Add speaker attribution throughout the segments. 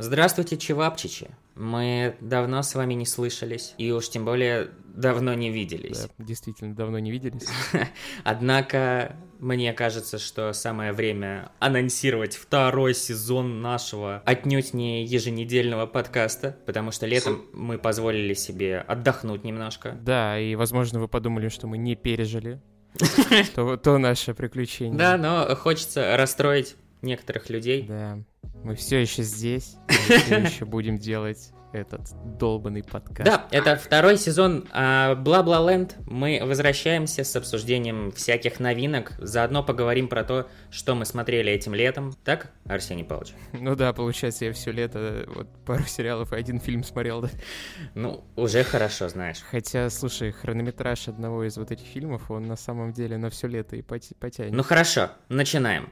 Speaker 1: Здравствуйте, чевапчичи. Мы давно с вами не слышались, и уж тем более давно не виделись.
Speaker 2: Да, действительно, давно не виделись.
Speaker 1: Однако, мне кажется, что самое время анонсировать второй сезон нашего отнюдь не еженедельного подкаста, потому что летом мы позволили себе отдохнуть немножко.
Speaker 2: Да, и, возможно, вы подумали, что мы не пережили то, то наше приключение.
Speaker 1: Да, но хочется расстроить некоторых людей.
Speaker 2: Да, мы все еще здесь, мы все еще будем делать этот долбанный подкаст.
Speaker 1: Да, это второй сезон Бла-Бла Ленд. Мы возвращаемся с обсуждением всяких новинок. Заодно поговорим про то, что мы смотрели этим летом. Так, Арсений Павлович?
Speaker 2: Ну да, получается, я все лето вот пару сериалов и один фильм смотрел, да.
Speaker 1: Ну, уже хорошо, знаешь.
Speaker 2: Хотя, слушай, хронометраж одного из вот этих фильмов, он на самом деле на все лето и потянет.
Speaker 1: Ну хорошо, начинаем.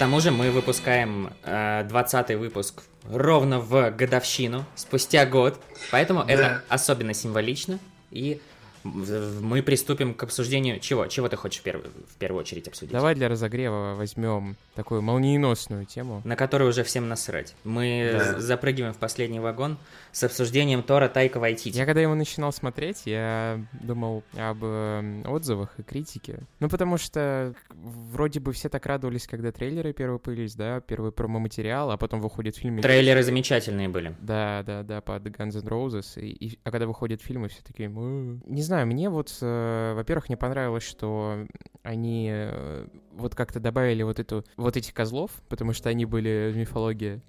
Speaker 1: Тому же мы выпускаем э, 20 выпуск ровно в годовщину, спустя год. Поэтому да. это особенно символично. И мы приступим к обсуждению чего? Чего ты хочешь в, перв... в первую очередь обсудить?
Speaker 2: Давай для разогрева возьмем такую молниеносную тему.
Speaker 1: На которую уже всем насрать. Мы да. запрыгиваем в последний вагон с обсуждением Тора Тайка Вайтити.
Speaker 2: Я когда его начинал смотреть, я думал об э, отзывах и критике. Ну, потому что вроде бы все так радовались, когда трейлеры первые появились, да, первый промо-материал, а потом выходит фильм.
Speaker 1: Трейлеры замечательные были.
Speaker 2: Да, да, да, под Guns N' Roses. И, и, а когда выходят фильмы, все такие... Не знаю, мне вот, э, во-первых, не понравилось, что они э, вот как-то добавили вот эту вот этих козлов, потому что они были в мифологии.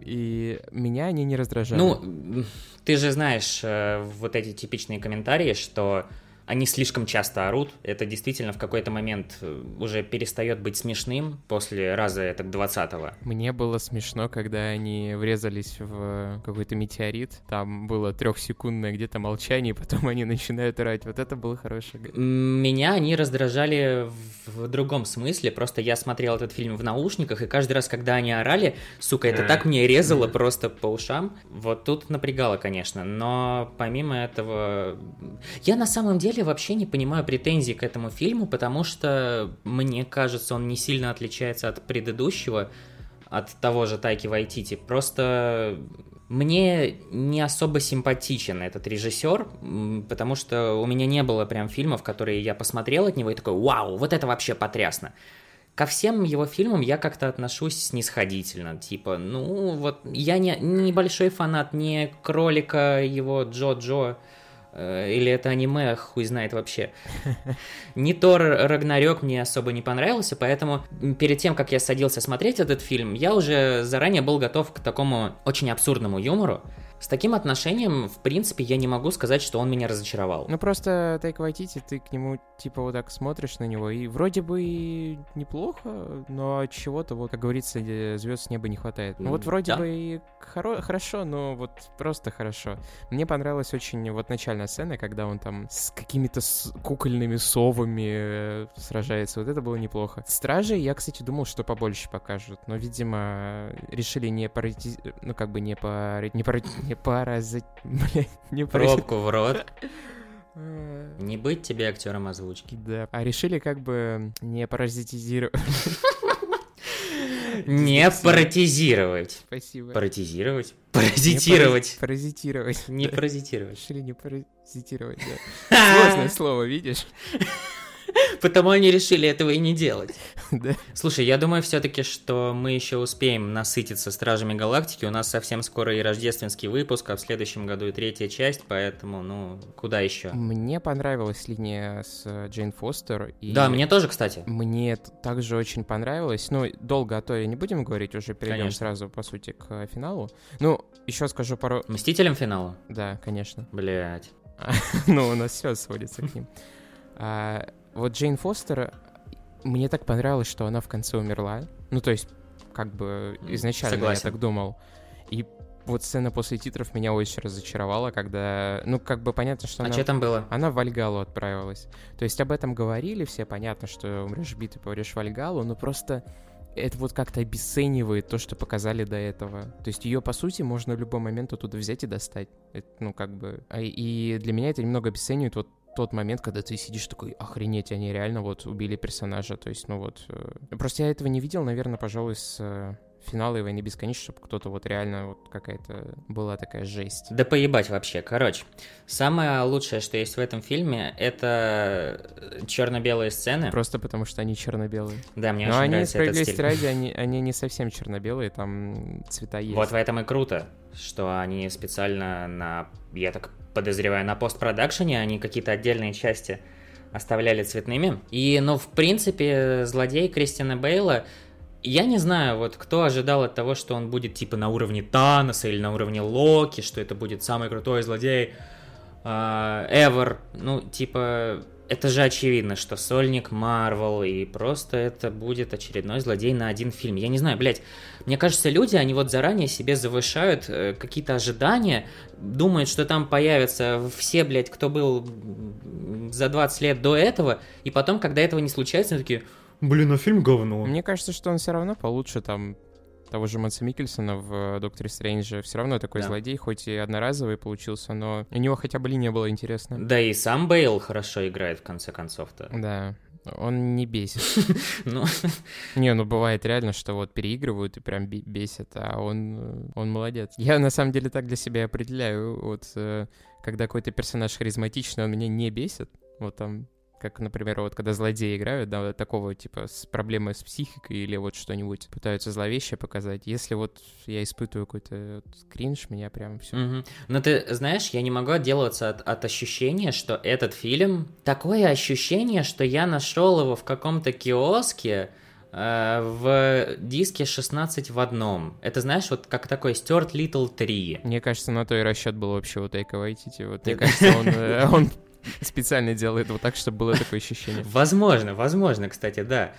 Speaker 2: И меня они не раздражали.
Speaker 1: Ну, ты же знаешь э, вот эти типичные комментарии, что они слишком часто орут. Это действительно в какой-то момент э, уже перестает быть смешным после раза это 20-го.
Speaker 2: Мне было смешно, когда они врезались в какой-то метеорит. Там было трехсекундное где-то молчание, и потом они начинают орать. Вот это было хорошее.
Speaker 1: Меня они раздражали в другом смысле. Просто я смотрел этот фильм в наушниках, и каждый раз, когда они орали, сука, это так мне резало просто по ушам. Вот тут напрягало, конечно. Но помимо этого... Я на самом деле деле вообще не понимаю претензий к этому фильму, потому что, мне кажется, он не сильно отличается от предыдущего, от того же Тайки Вайтити. Просто мне не особо симпатичен этот режиссер, потому что у меня не было прям фильмов, которые я посмотрел от него и такой, вау, вот это вообще потрясно. Ко всем его фильмам я как-то отношусь снисходительно, типа, ну вот я не небольшой фанат не кролика его Джо-Джо, Э, или это аниме, хуй знает вообще. Не Тор Рагнарёк мне особо не понравился, поэтому перед тем, как я садился смотреть этот фильм, я уже заранее был готов к такому очень абсурдному юмору. С таким отношением, в принципе, я не могу сказать, что он меня разочаровал.
Speaker 2: Ну просто Тайк Вайтити, ты к нему типа вот так смотришь на него, и вроде бы и неплохо, но чего-то, вот, как говорится, звезд с неба не хватает. Ну вот вроде да? бы и хоро- хорошо, но вот просто хорошо. Мне понравилась очень вот начальная сцена, когда он там с какими-то с кукольными совами э, сражается. Вот это было неплохо. Стражи я, кстати, думал, что побольше покажут, но, видимо, решили не парати... ну как бы не по... не, пар... не паразит... Блядь,
Speaker 1: не. Пробку в рот. Не быть тебе актером озвучки.
Speaker 2: Да. А решили как бы не паразитизировать.
Speaker 1: Не паразитировать.
Speaker 2: Спасибо.
Speaker 1: Паразитировать. Паразитировать.
Speaker 2: Паразитировать.
Speaker 1: Не паразитировать.
Speaker 2: Решили не паразитировать, да. Сложное слово, видишь?
Speaker 1: Потому они решили этого и не делать. Да. Слушай, я думаю все-таки, что мы еще успеем насытиться Стражами Галактики. У нас совсем скоро и рождественский выпуск, а в следующем году и третья часть, поэтому, ну, куда еще?
Speaker 2: Мне понравилась линия с э, Джейн Фостер.
Speaker 1: И да, мне тоже, кстати.
Speaker 2: Мне также очень понравилось. Ну, долго о той не будем говорить, уже перейдем конечно. сразу, по сути, к финалу. Ну, еще скажу пару...
Speaker 1: Мстителям финала?
Speaker 2: Да, конечно.
Speaker 1: Блять.
Speaker 2: Ну, у нас все сводится к ним. А, вот Джейн Фостер, мне так понравилось, что она в конце умерла. Ну, то есть, как бы изначально Согласен. я так думал. И вот сцена после титров меня очень разочаровала, когда, ну, как бы понятно, что
Speaker 1: а
Speaker 2: она...
Speaker 1: что там было?
Speaker 2: Она в Вальгалу отправилась. То есть об этом говорили все, понятно, что умрешь бит и поврешь Вальгалу, но просто это вот как-то обесценивает то, что показали до этого. То есть ее, по сути, можно в любой момент оттуда взять и достать. Это, ну, как бы... А, и для меня это немного обесценивает вот тот момент, когда ты сидишь такой, охренеть, они реально вот убили персонажа. То есть, ну вот... Э, просто я этого не видел, наверное, пожалуй, с э, финала и войны бесконечности, чтобы кто-то вот реально вот какая-то была такая жесть.
Speaker 1: Да поебать вообще. Короче, самое лучшее, что есть в этом фильме, это черно-белые сцены.
Speaker 2: Просто потому что они черно-белые.
Speaker 1: Да, мне Но очень
Speaker 2: они,
Speaker 1: нравится этот стиль.
Speaker 2: ради, они, они не совсем черно-белые, там цвета есть.
Speaker 1: Вот в этом и круто, что они специально на, я так подозреваю, на постпродакшене, они какие-то отдельные части оставляли цветными. И, ну, в принципе, злодей Кристина Бейла я не знаю, вот кто ожидал от того, что он будет типа на уровне Таноса или на уровне Локи, что это будет самый крутой злодей uh, ever. Ну, типа, это же очевидно, что сольник Марвел, и просто это будет очередной злодей на один фильм. Я не знаю, блядь, мне кажется, люди, они вот заранее себе завышают э, какие-то ожидания, думают, что там появятся все, блядь, кто был за 20 лет до этого, и потом, когда этого не случается, они такие, Блин, а фильм говно.
Speaker 2: Мне кажется, что он все равно получше там того же Мэнса Микельсона в «Докторе Стрэнджа». Все равно такой да. злодей, хоть и одноразовый получился, но у него хотя бы линия была интересная.
Speaker 1: Да и сам Бейл хорошо играет в конце концов-то.
Speaker 2: Да. Он не бесит. Ну. Не, ну бывает реально, что вот переигрывают и прям бесит, а он, он молодец. Я на самом деле так для себя определяю, вот э, когда какой-то персонаж харизматичный, он меня не бесит, вот там как, например, вот когда злодеи играют, да, такого типа с проблемой с психикой или вот что-нибудь пытаются зловеще показать. Если вот я испытываю какой-то вот кринж, меня прям все.
Speaker 1: Угу. Но ты знаешь, я не могу отделываться от, от ощущения, что этот фильм такое ощущение, что я нашел его в каком-то киоске э, в диске 16 в одном. Это знаешь, вот как такой Стюарт Литл 3.
Speaker 2: Мне кажется, на то и расчет был вообще у Тайка Вайтити. Вот, мне кажется, он, э, он специально делает вот так, чтобы было такое ощущение.
Speaker 1: Возможно, возможно, кстати, да.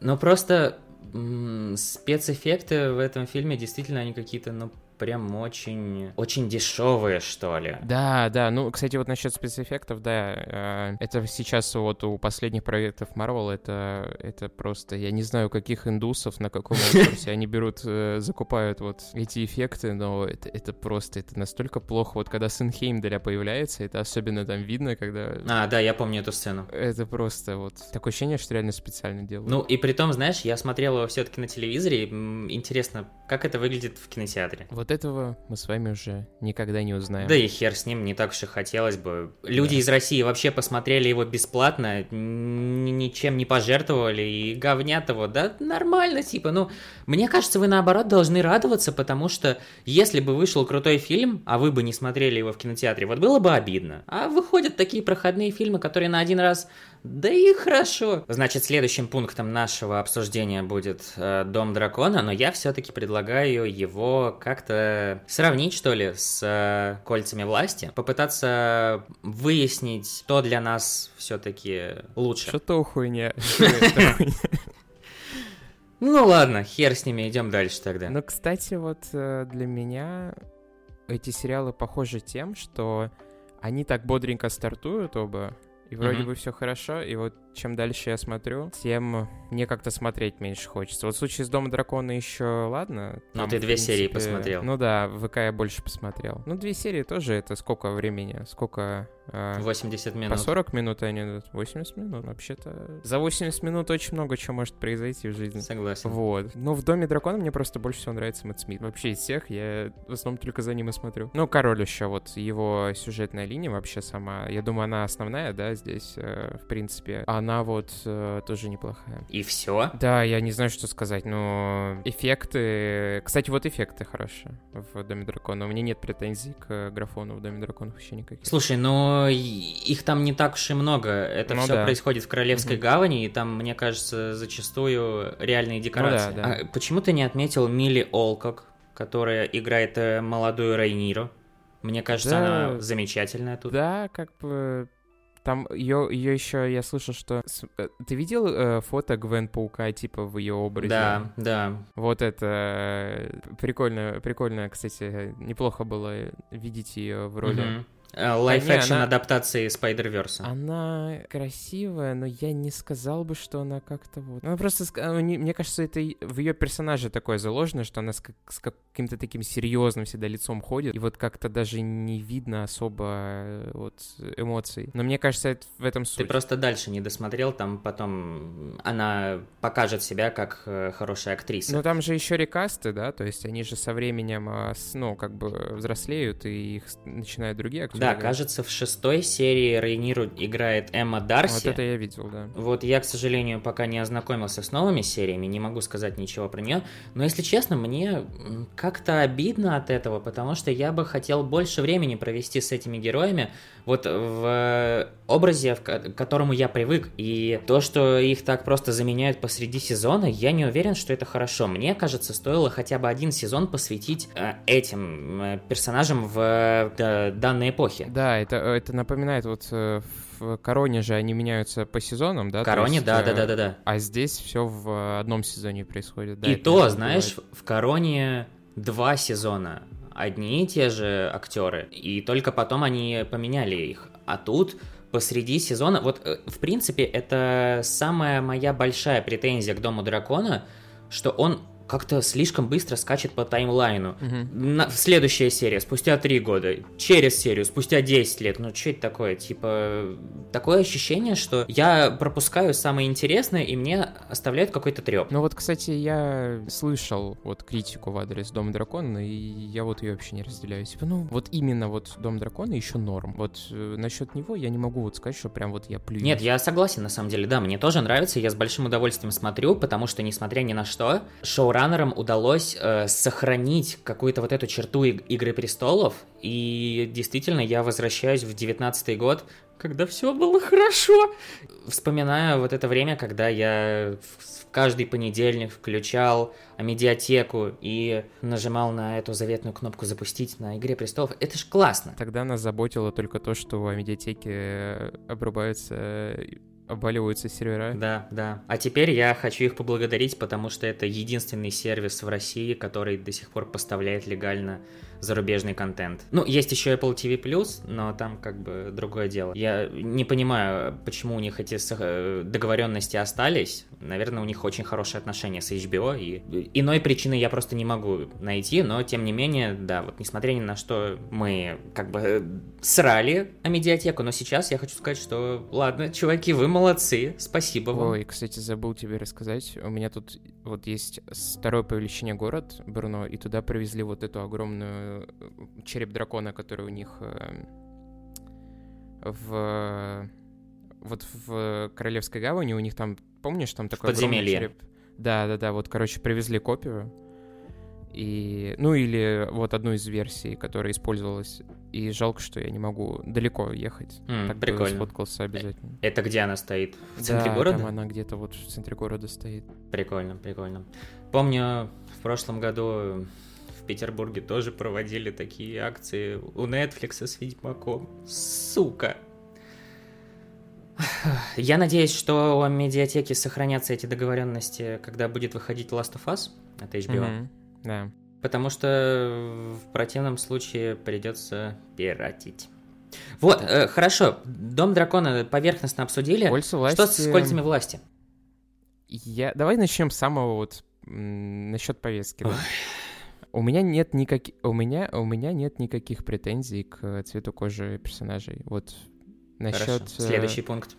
Speaker 1: Но просто спецэффекты в этом фильме действительно они какие-то, ну, прям очень, очень дешевые, что ли.
Speaker 2: Да, да, ну, кстати, вот насчет спецэффектов, да, э, это сейчас вот у последних проектов Marvel, это, это просто, я не знаю, каких индусов, на каком ресурсе они берут, э, закупают вот эти эффекты, но это, это просто, это настолько плохо, вот когда сын Хеймдаля появляется, это особенно там видно, когда...
Speaker 1: А, да, я помню эту сцену.
Speaker 2: Это просто вот такое ощущение, что реально специально делают.
Speaker 1: Ну, и при том, знаешь, я смотрел его все-таки на телевизоре, интересно, как это выглядит в кинотеатре.
Speaker 2: Вот этого мы с вами уже никогда не узнаем.
Speaker 1: Да и хер с ним, не так уж и хотелось бы. Люди да. из России вообще посмотрели его бесплатно, ничем не пожертвовали, и говнят его, да нормально, типа, ну, мне кажется, вы наоборот должны радоваться, потому что если бы вышел крутой фильм, а вы бы не смотрели его в кинотеатре, вот было бы обидно. А выходят такие проходные фильмы, которые на один раз да и хорошо. Значит, следующим пунктом нашего обсуждения будет э, Дом дракона, но я все-таки предлагаю его как-то сравнить, что ли, с э, кольцами власти. Попытаться выяснить, что для нас все-таки лучше.
Speaker 2: Что-то хуйня.
Speaker 1: Ну ладно, хер с ними, идем дальше тогда.
Speaker 2: Ну, кстати, вот э, для меня эти сериалы похожи тем, что они так бодренько стартуют оба, и вроде mm-hmm. бы все хорошо, и вот чем дальше я смотрю, тем мне как-то смотреть меньше хочется. Вот в случае с Дома Дракона еще ладно.
Speaker 1: Ну, ты две принципе... серии посмотрел.
Speaker 2: Ну да, в ВК я больше посмотрел. Ну, две серии тоже это сколько времени? Сколько
Speaker 1: 80 а, минут.
Speaker 2: По 40 минут они идут. 80 минут, вообще-то. За 80 минут очень много чего может произойти в жизни.
Speaker 1: Согласен.
Speaker 2: Вот. Но в Доме Дракона мне просто больше всего нравится Мэтт Смит. Вообще из всех я в основном только за ним и смотрю. Ну, Король еще, вот его сюжетная линия вообще сама. Я думаю, она основная, да, здесь, э, в принципе. Она вот э, тоже неплохая.
Speaker 1: И все?
Speaker 2: Да, я не знаю, что сказать, но эффекты... Кстати, вот эффекты хорошие в Доме Дракона. У меня нет претензий к графону в Доме Дракона вообще никаких.
Speaker 1: Слушай, ну их там не так уж и много. Это ну, все да. происходит в Королевской угу. гавани, и там, мне кажется, зачастую реальные декорации. Ну, да, да. А почему ты не отметил Милли Олкок, которая играет э, молодую Рейниру? Мне кажется, да, она замечательная тут.
Speaker 2: Да, как бы там ее, ее еще я слышал, что... Э, ты видел э, фото Гвен Паука, типа, в ее образе?
Speaker 1: Да, да.
Speaker 2: Вот это э, прикольно, прикольно, кстати, неплохо было видеть ее в роли. Угу.
Speaker 1: live-action
Speaker 2: она-
Speaker 1: адаптации Spider-Verse.
Speaker 2: Она красивая, но я не сказал бы, что она как-то вот... Она просто... не- Мне кажется, это в ее персонаже такое заложено, что она с, как- с каким-то таким серьезным всегда лицом ходит, и вот как-то даже не видно особо э, вот эмоций. Но мне кажется, это в этом
Speaker 1: Ты
Speaker 2: суть.
Speaker 1: просто дальше не досмотрел, там потом она покажет себя как э, хорошая актриса.
Speaker 2: Но там же еще рекасты, да, то есть они же со временем, а, ну, как бы взрослеют, и их начинают другие актеры.
Speaker 1: Да,
Speaker 2: играть.
Speaker 1: кажется, в шестой серии Рейниру играет Эмма Дарси.
Speaker 2: Вот это я видел, да.
Speaker 1: Вот я, к сожалению, пока не ознакомился с новыми сериями, не могу сказать ничего про нее. Но, если честно, мне как-то обидно от этого, потому что я бы хотел больше времени провести с этими героями, вот в образе, в ко- к которому я привык. И то, что их так просто заменяют посреди сезона, я не уверен, что это хорошо. Мне кажется, стоило хотя бы один сезон посвятить э, этим э, персонажам в э, данной эпохе.
Speaker 2: Да, это, это напоминает вот э, в Короне же они меняются по сезонам, да?
Speaker 1: Короне,
Speaker 2: есть,
Speaker 1: да,
Speaker 2: э,
Speaker 1: да, да, да, да.
Speaker 2: А здесь все в одном сезоне происходит. Да,
Speaker 1: и то,
Speaker 2: бывает.
Speaker 1: знаешь, в Короне два сезона одни и те же актеры, и только потом они поменяли их. А тут посреди сезона, вот э, в принципе это самая моя большая претензия к Дому Дракона, что он как-то слишком быстро скачет по таймлайну.
Speaker 2: Мгм.
Speaker 1: На, следующая серия, спустя три года, через серию, спустя 10 лет. Ну, что это такое? Типа, такое ощущение, что я пропускаю самое интересное, и мне оставляют какой-то треп.
Speaker 2: Ну вот, кстати, я слышал вот критику в адрес Дома Дракона, и я вот ее вообще не разделяю. Типа, ну, вот именно вот Дом Дракона еще норм. Вот э, насчет него я не могу вот сказать, что прям вот я плюю.
Speaker 1: Нет, я согласен, на самом деле, да, мне тоже нравится, я с большим удовольствием смотрю, потому что, несмотря ни на что, шоураннерам удалось э, сохранить какую-то вот эту черту иг- Игры Престолов, и действительно, я возвращаюсь в девятнадцатый год, когда все было хорошо. Вспоминаю вот это время, когда я в каждый понедельник включал медиатеку и нажимал на эту заветную кнопку «Запустить» на Игре Престолов. Это ж классно.
Speaker 2: Тогда нас заботило только то, что в медиатеке э, обрубаются, э, обваливаются сервера.
Speaker 1: Да, да. А теперь я хочу их поблагодарить, потому что это единственный сервис в России, который до сих пор поставляет легально зарубежный контент. Ну, есть еще Apple TV+, но там как бы другое дело. Я не понимаю, почему у них эти э, договоренности остались. Наверное, у них очень хорошие отношения с HBO, и иной причины я просто не могу найти, но тем не менее, да, вот несмотря ни на что, мы как бы э, срали о медиатеку, но сейчас я хочу сказать, что ладно, чуваки, вы молодцы, спасибо вам.
Speaker 2: Ой, кстати, забыл тебе рассказать. У меня тут вот есть второе по величине город Брно, и туда привезли вот эту огромную э, череп дракона, который у них э, в вот в Королевской гавани у них там, помнишь, там такой огромный
Speaker 1: подземелье.
Speaker 2: череп. Да, да, да. Вот, короче, привезли копию. И, ну, или вот одну из версий, которая использовалась. И жалко, что я не могу далеко ехать.
Speaker 1: М,
Speaker 2: так
Speaker 1: прикольно.
Speaker 2: сфоткался обязательно.
Speaker 1: Это где она стоит? В центре
Speaker 2: Да,
Speaker 1: города?
Speaker 2: там она где-то вот в центре города стоит.
Speaker 1: Прикольно, прикольно. Помню, в прошлом году в Петербурге тоже проводили такие акции у Netflix с Ведьмаком. Сука! Я надеюсь, что у медиатеки сохранятся эти договоренности, когда будет выходить Last of Us от HBO.
Speaker 2: Мгм. Да.
Speaker 1: Потому что в противном случае придется пиратить. Вот, э, хорошо. Дом дракона поверхностно обсудили.
Speaker 2: Кольца власти...
Speaker 1: Что с кольцами власти?
Speaker 2: Я... Давай начнем с самого вот насчет повестки. да. У меня нет никаких, у меня у меня нет никаких претензий к цвету кожи персонажей. Вот насчет
Speaker 1: Хорошо.
Speaker 2: э,
Speaker 1: Следующий пункт.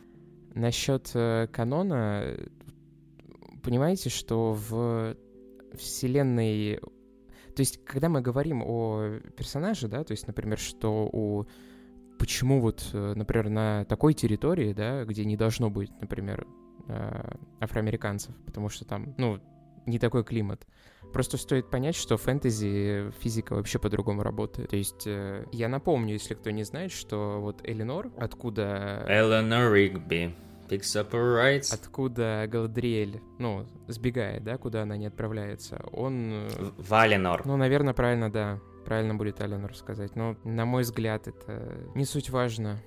Speaker 2: насчет э, канона, э, понимаете, что в вселенной, то есть когда мы говорим о персонаже, да, то есть, например, что у почему вот, э, например, на такой территории, да, где не должно быть, например, э, афроамериканцев, потому что там, ну, не такой климат. Просто стоит понять, что фэнтези физика вообще по-другому работает. То есть э, я напомню, если кто не знает, что вот Элинор, откуда
Speaker 1: Eleanor Rigby picks up rights.
Speaker 2: откуда Галадриэль, ну, сбегает, да, куда она не отправляется, он, э,
Speaker 1: Валенор.
Speaker 2: ну, наверное, правильно, да, правильно будет Эленор сказать, но, на мой взгляд, это не суть важно.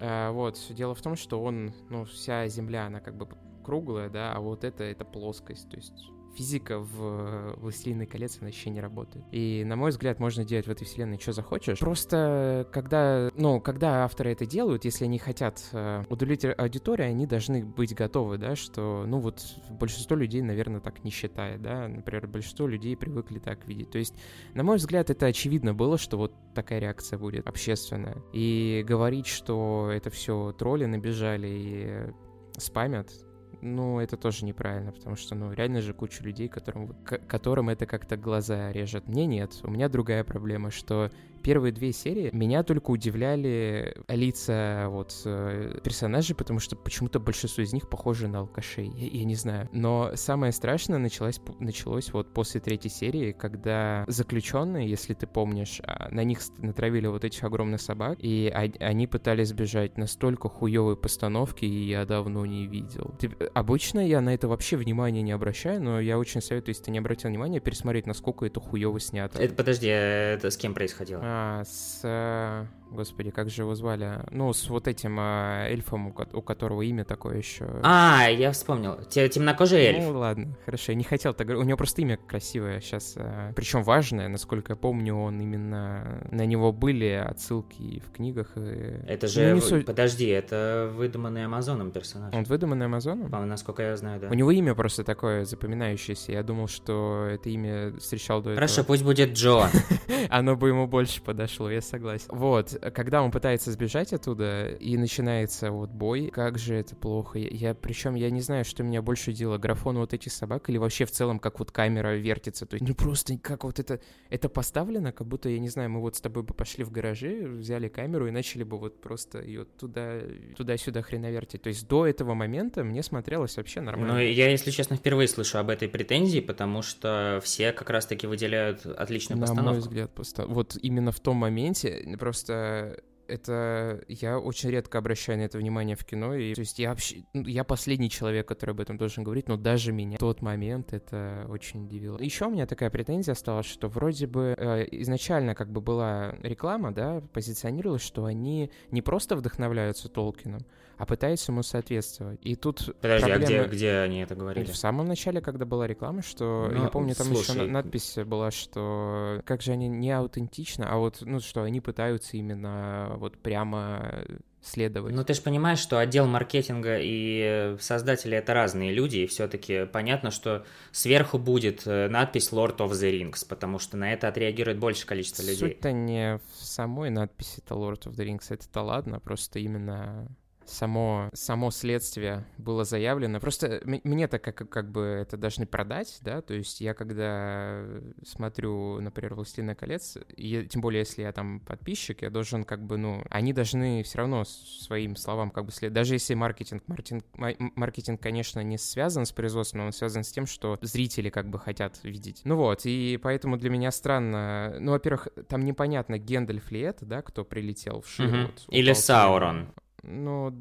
Speaker 2: А, вот, дело в том, что он, ну, вся Земля, она как бы круглая, да, а вот это, это плоскость, то есть физика в «Властелине колец» вообще не работает. И, на мой взгляд, можно делать в этой вселенной что захочешь. Просто когда, ну, когда авторы это делают, если они хотят э, удовлетворить аудиторию, они должны быть готовы, да, что, ну, вот большинство людей, наверное, так не считает, да, например, большинство людей привыкли так видеть. То есть, на мой взгляд, это очевидно было, что вот такая реакция будет общественная. И говорить, что это все тролли набежали и спамят, ну, это тоже неправильно, потому что, ну, реально же куча людей, которым, которым это как-то глаза режет. Мне нет. У меня другая проблема, что первые две серии меня только удивляли лица вот э, персонажей, потому что почему-то большинство из них похожи на алкашей. Я, я не знаю. Но самое страшное началось, началось вот после третьей серии, когда заключенные, если ты помнишь, а, на них натравили вот этих огромных собак, и они пытались сбежать настолько хуевой постановки, и я давно не видел. Ты, обычно я на это вообще внимания не обращаю, но я очень советую, если ты не обратил внимания, пересмотреть, насколько это хуево снято.
Speaker 1: Это, подожди, а это с кем происходило?
Speaker 2: А, с э, Господи, как же его звали? Ну, с вот этим э, эльфом, у которого имя такое еще.
Speaker 1: А, я вспомнил. Темнокожий эльф.
Speaker 2: Ну, ладно, хорошо. Я не хотел так говорить. У него просто имя красивое сейчас. Э, причем важное, насколько я помню, он именно... На него были отсылки в книгах. И...
Speaker 1: Это ну, же... Ну, суть... Подожди, это выдуманный Амазоном персонаж.
Speaker 2: Он выдуманный Амазоном?
Speaker 1: Насколько я знаю, да.
Speaker 2: У него имя просто такое запоминающееся. Я думал, что это имя встречал до
Speaker 1: этого. Хорошо, пусть будет Джо.
Speaker 2: Оно бы ему больше подошло, я согласен. Вот когда он пытается сбежать оттуда, и начинается вот бой, как же это плохо. Я, причем я не знаю, что меня больше дело, графон вот этих собак или вообще в целом, как вот камера вертится. То есть, ну просто как вот это, это поставлено, как будто, я не знаю, мы вот с тобой бы пошли в гаражи, взяли камеру и начали бы вот просто ее туда, туда-сюда хреновертить. То есть до этого момента мне смотрелось вообще нормально.
Speaker 1: Ну, я, если честно, впервые слышу об этой претензии, потому что все как раз-таки выделяют отличную постановку. На
Speaker 2: мой взгляд, поста... вот именно в том моменте просто это я очень редко обращаю на это внимание в кино. И, то есть я вообще, ну, я последний человек, который об этом должен говорить, но даже меня в тот момент это очень удивило. Еще у меня такая претензия осталась, что вроде бы э, изначально как бы была реклама, да, позиционировалась, что они не просто вдохновляются Толкином, а пытаются ему соответствовать. И тут
Speaker 1: Подожди, проблема... а где, где они это говорили?
Speaker 2: В самом начале, когда была реклама, что... Ну, я помню, там слушай... еще надпись была, что как же они не аутентично, а вот, ну, что они пытаются именно вот прямо следовать.
Speaker 1: Ну, ты же понимаешь, что отдел маркетинга и создатели это разные люди, и все-таки понятно, что сверху будет э, надпись Lord of the Rings, потому что на это отреагирует больше количество людей.
Speaker 2: Суть-то не в самой надписи это Lord of the Rings, это-то ладно, просто именно само, само следствие было заявлено. Просто мне так как, как бы это должны продать, да, то есть я когда смотрю, например, «Властелина колец», и, тем более, если я там подписчик, я должен как бы, ну, они должны все равно своим словам как бы следовать. Даже если маркетинг, маркетинг, маркетинг, конечно, не связан с производством, он связан с тем, что зрители как бы хотят видеть. Ну вот, и поэтому для меня странно, ну, во-первых, там непонятно, Гендальф ли это, да, кто прилетел в Широт. Угу.
Speaker 1: Или Саурон.
Speaker 2: Ну,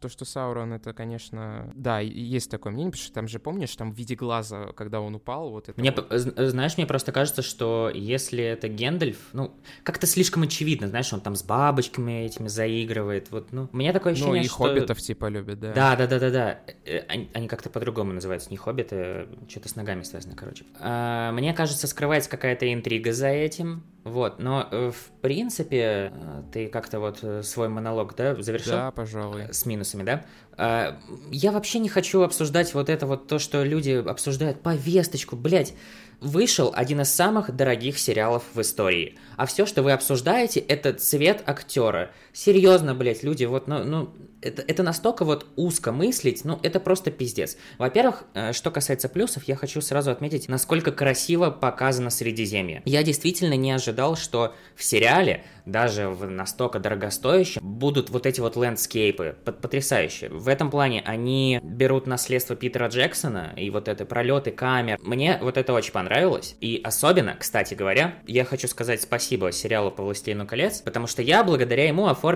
Speaker 2: то, что Саурон, это, конечно... Да, есть такое мнение, потому что там же, помнишь, там в виде глаза, когда он упал, вот это...
Speaker 1: Мне,
Speaker 2: вот...
Speaker 1: знаешь, мне просто кажется, что если это Гендальф, ну, как-то слишком очевидно, знаешь, он там с бабочками этими заигрывает, вот, ну, у меня такое ощущение,
Speaker 2: Ну, и
Speaker 1: что...
Speaker 2: хоббитов типа любят, да.
Speaker 1: Да, да, да, да, да. Э, они, они как-то по-другому называются, не хоббиты, а что-то с ногами связано, короче. А, мне кажется, скрывается какая-то интрига за этим, вот, но э, в принципе э, ты как-то вот свой монолог, да, завершил?
Speaker 2: Да, пожалуй.
Speaker 1: С минусами, да? А, я вообще не хочу обсуждать вот это вот то, что люди обсуждают повесточку, блядь. Вышел один из самых дорогих сериалов в истории. А все, что вы обсуждаете, это цвет актера. Серьезно, блядь, люди, вот, ну, ну это, это настолько вот узко мыслить, ну, это просто пиздец. Во-первых, э, что касается плюсов, я хочу сразу отметить, насколько красиво показано Средиземье. Я действительно не ожидал, что в сериале, даже в настолько дорогостоящем, будут вот эти вот лендскейпы, потрясающие. В этом плане они берут наследство Питера Джексона и вот это пролеты камер. Мне вот это очень понравилось. И особенно, кстати говоря, я хочу сказать спасибо сериалу по «Властелину колец», потому что я благодаря ему оформил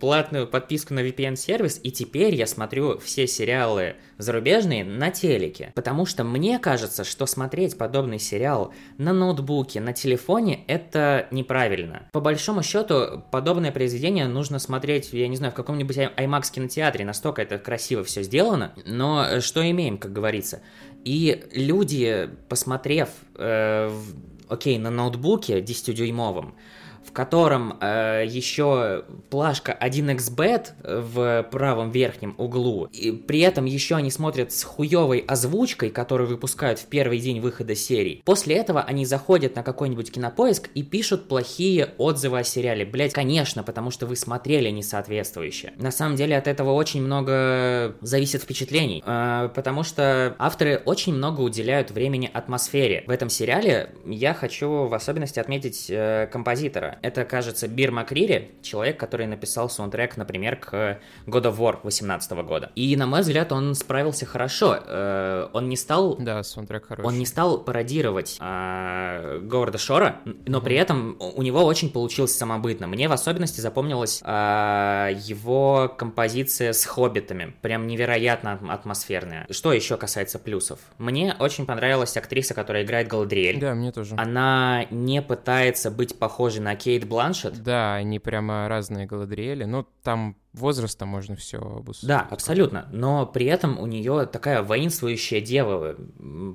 Speaker 1: платную подписку на VPN онлайн-сервис, и теперь я смотрю все сериалы зарубежные на телеке. Потому что мне кажется, что смотреть подобный сериал на ноутбуке, на телефоне, это неправильно. По большому счету, подобное произведение нужно смотреть, я не знаю, в каком-нибудь IMAX кинотеатре, настолько это красиво все сделано. Но что имеем, как говорится? И люди, посмотрев, э, окей, на ноутбуке 10-дюймовом, в котором э, еще плашка 1xbet в правом верхнем углу, и при этом еще они смотрят с хуевой озвучкой, которую выпускают в первый день выхода серии. После этого они заходят на какой-нибудь кинопоиск и пишут плохие отзывы о сериале. Блять, конечно, потому что вы смотрели несоответствующее. На самом деле от этого очень много зависит впечатлений, э, потому что авторы очень много уделяют времени атмосфере. В этом сериале я хочу в особенности отметить э, композитора. Это, кажется, Бир Макрири, человек, который написал саундтрек, например, к God of War 2018 года. И, на мой взгляд, он справился хорошо. Э, он не стал...
Speaker 2: Да, саундтрек хороший.
Speaker 1: Он не стал пародировать э, Говарда Шора, но при этом у него очень получилось самобытно. Мне в особенности запомнилась э, его композиция с хоббитами. Прям невероятно атмосферная. Что еще касается плюсов? Мне очень понравилась актриса, которая играет Галадриэль.
Speaker 2: Да, мне тоже.
Speaker 1: Она не пытается быть похожей на Кейт Бланшет.
Speaker 2: Да, они прямо разные Галадриэли. Ну, там возраста можно все обусловить.
Speaker 1: Да, абсолютно. Но при этом у нее такая воинствующая дева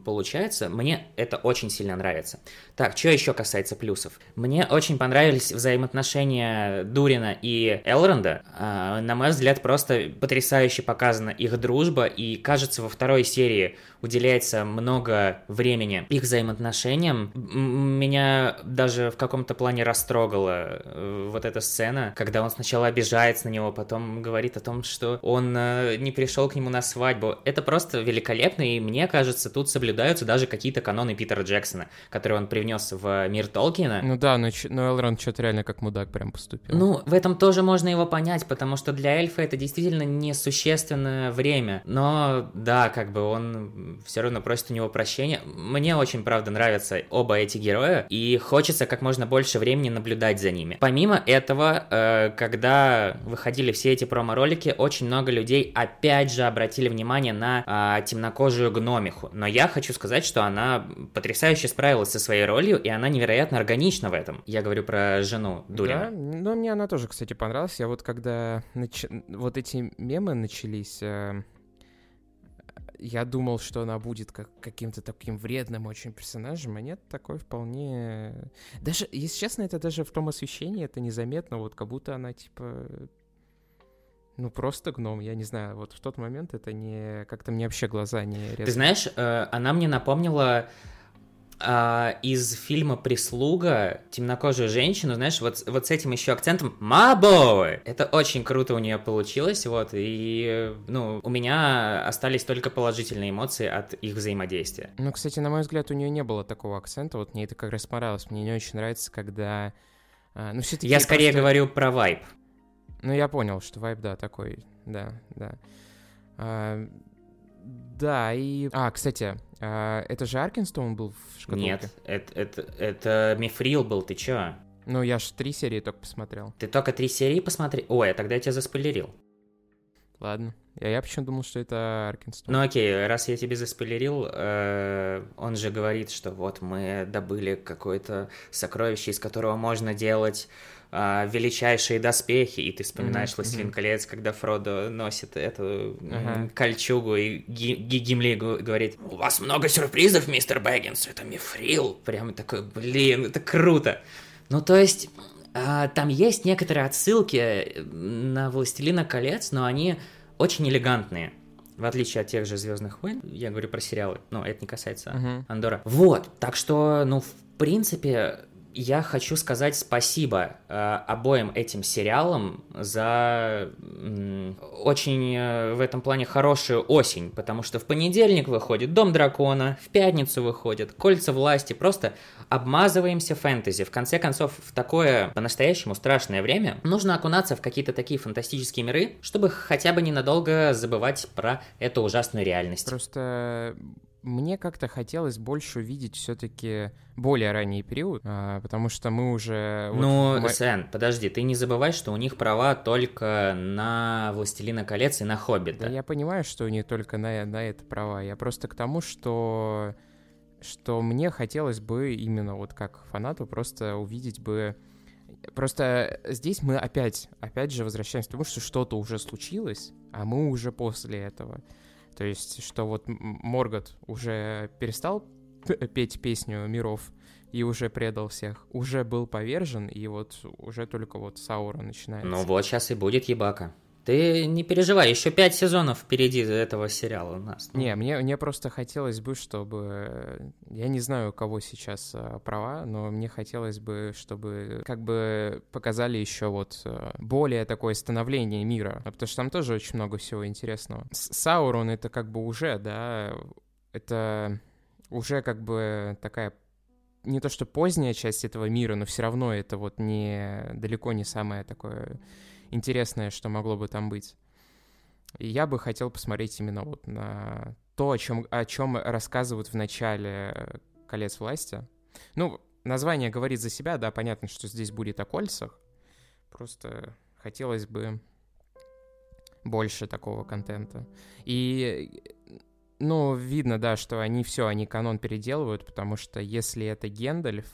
Speaker 1: получается. Мне это очень сильно нравится. Так, что еще касается плюсов? Мне очень понравились взаимоотношения Дурина и Элронда. А, на мой взгляд, просто потрясающе показана их дружба. И кажется, во второй серии уделяется много времени их взаимоотношениям. Меня даже в каком-то плане растрогала э, вот эта сцена, когда он сначала обижается на него, потом потом говорит о том, что он э, не пришел к нему на свадьбу. Это просто великолепно, и мне кажется, тут соблюдаются даже какие-то каноны Питера Джексона, которые он привнес в мир Толкина.
Speaker 2: Ну да, но, но Элронд что-то реально как мудак прям поступил.
Speaker 1: Ну, в этом тоже можно его понять, потому что для эльфа это действительно несущественное время. Но да, как бы он все равно просит у него прощения. Мне очень, правда, нравятся оба эти героя, и хочется как можно больше времени наблюдать за ними. Помимо этого, э, когда выходили все эти промо-ролики, очень много людей опять же обратили внимание на а, темнокожую гномиху. Но я хочу сказать, что она потрясающе справилась со своей ролью, и она невероятно органична в этом. Я говорю про жену Дурина.
Speaker 2: Да, но мне она тоже, кстати, понравилась. Я вот когда нач... вот эти мемы начались, э, я думал, что она будет как каким-то таким вредным очень персонажем, а нет, такой вполне... Даже, если честно, это даже в том освещении это незаметно, вот как будто она, типа, ну, просто гном, я не знаю, вот в тот момент это не... Как-то мне вообще глаза не резали.
Speaker 1: Ты знаешь, э, она мне напомнила а, из фильма «Прислуга» темнокожую женщину, знаешь, вот, вот с этим еще акцентом «Мабой!» Это очень круто у нее получилось, вот, и, ну, у меня остались только положительные эмоции от их взаимодействия.
Speaker 2: Ну, кстати, на мой взгляд, у нее не было такого акцента, вот мне это как раз понравилось, мне не очень нравится, когда...
Speaker 1: А, ну, все-таки Я скорее просто... говорю про вайб.
Speaker 2: Ну, я понял, что вайб, да, такой, да, да. А, да, и... А, кстати, а, это же Аркинстоун был в шкатулке?
Speaker 1: Нет, это, это, это Мифрил был, ты чё?
Speaker 2: Ну, я ж три серии только посмотрел.
Speaker 1: Ты только три серии посмотрел? Ой, а тогда я тебя заспойлерил.
Speaker 2: Ладно. Я, я почему думал, что это Аркинстоун.
Speaker 1: Ну окей, раз я тебе заспойлерил, э, он же говорит, что вот мы добыли какое-то сокровище, из которого можно делать а, величайшие доспехи, и ты вспоминаешь mm-hmm. «Властелин колец», когда Фродо носит эту uh-huh. кольчугу, и Ги- Гимли говорит, у вас много сюрпризов, мистер Бэггинс, это мифрил. Прям такой, блин, это круто. Ну, то есть, а, там есть некоторые отсылки на «Властелина колец», но они очень элегантные. В отличие от тех же Звездных войн, я говорю про сериалы, но это не касается uh-huh. Андора. Вот, так что, ну, в принципе, я хочу сказать спасибо э, обоим этим сериалам за э, очень э, в этом плане хорошую осень, потому что в понедельник выходит Дом дракона, в пятницу выходит Кольца власти, просто обмазываемся фэнтези. В конце концов, в такое по-настоящему страшное время нужно окунаться в какие-то такие фантастические миры, чтобы хотя бы ненадолго забывать про эту ужасную реальность.
Speaker 2: Просто мне как-то хотелось больше увидеть все-таки более ранний период, а, потому что мы уже...
Speaker 1: Ну, вот, Сэн, подожди, ты не забывай, что у них права только на «Властелина колец» и на «Хоббита».
Speaker 2: Да я понимаю, что у них только на, на это права. Я просто к тому, что что мне хотелось бы именно вот как фанату просто увидеть бы Просто здесь мы опять, опять же возвращаемся к тому, что что-то уже случилось, а мы уже после этого. То есть, что вот Моргот уже перестал петь песню миров и уже предал всех, уже был повержен, и вот уже только вот Саура начинается.
Speaker 1: Ну вот сейчас и будет ебака. Ты не переживай, еще пять сезонов впереди этого сериала у нас.
Speaker 2: Не, мне, мне просто хотелось бы, чтобы... Я не знаю, у кого сейчас а, права, но мне хотелось бы, чтобы как бы показали еще вот а, более такое становление мира, потому что там тоже очень много всего интересного. Саурон это как бы уже, да, это уже как бы такая не то что поздняя часть этого мира, но все равно это вот не далеко не самое такое интересное, что могло бы там быть. И я бы хотел посмотреть именно вот на то, о чем, о чем рассказывают в начале «Колец власти». Ну, название говорит за себя, да, понятно, что здесь будет о кольцах. Просто хотелось бы больше такого контента. И, ну, видно, да, что они все, они канон переделывают, потому что если это Гендальф,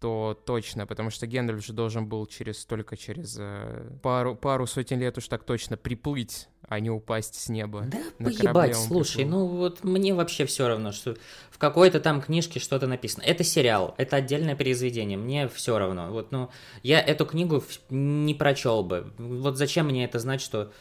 Speaker 2: то точно, потому что Гендальф же должен был через только через э, пару, пару сотен лет уж так точно приплыть, а не упасть с неба.
Speaker 1: Да поебать, слушай, приплыл. ну вот мне вообще все равно, что в какой-то там книжке что-то написано. Это сериал, это отдельное произведение, мне все равно. Вот, ну, я эту книгу не прочел бы. Вот зачем мне это знать, что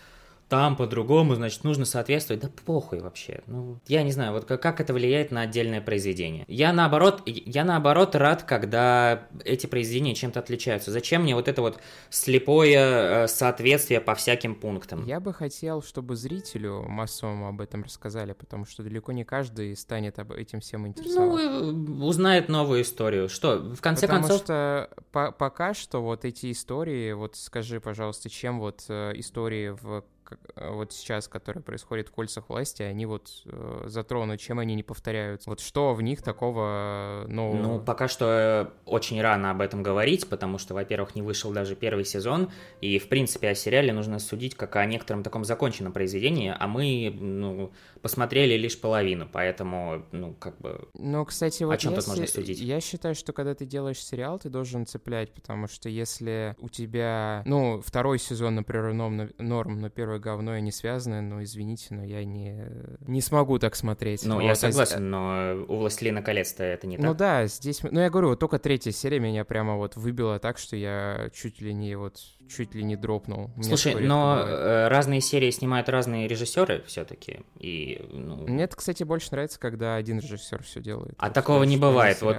Speaker 1: там по-другому, значит, нужно соответствовать. Да похуй вообще. Ну, я не знаю, вот как, как это влияет на отдельное произведение. Я наоборот, я наоборот рад, когда эти произведения чем-то отличаются. Зачем мне вот это вот слепое э, соответствие по всяким пунктам?
Speaker 2: Я бы хотел, чтобы зрителю массовому об этом рассказали, потому что далеко не каждый станет об этим всем интересоваться.
Speaker 1: Ну, узнает новую историю. Что, в конце
Speaker 2: потому
Speaker 1: концов...
Speaker 2: Потому что по пока что вот эти истории, вот скажи, пожалуйста, чем вот э, истории в Э, вот сейчас, которые происходят в кольцах власти, они вот э, затронут, чем они не повторяются. Вот что в них такого нового?
Speaker 1: Ну, пока что э, очень рано об этом говорить, потому что, во-первых, не вышел даже первый сезон, и, в принципе, о сериале нужно судить как о некотором таком законченном произведении, а мы, ну, посмотрели лишь половину, поэтому, ну, как бы...
Speaker 2: Ну, кстати, вот о чем тут можно судить? Я считаю, что когда ты делаешь сериал, ты должен цеплять, потому что если у тебя, ну, второй сезон, например, норм, норм но первый говно и не связаны, ну, извините, но я не, не смогу так смотреть.
Speaker 1: Ну, вот, я согласен, но у «Властелина колец»-то это не
Speaker 2: ну
Speaker 1: так.
Speaker 2: Ну да, здесь... Ну, я говорю, вот только третья серия меня прямо вот выбила так, что я чуть ли не вот чуть ли не дропнул.
Speaker 1: Слушай, но бывает. Э, разные серии снимают разные режиссеры все-таки. И, ну...
Speaker 2: Мне, кстати, больше нравится, когда один режиссер все делает.
Speaker 1: А вот, такого не бывает. Вот...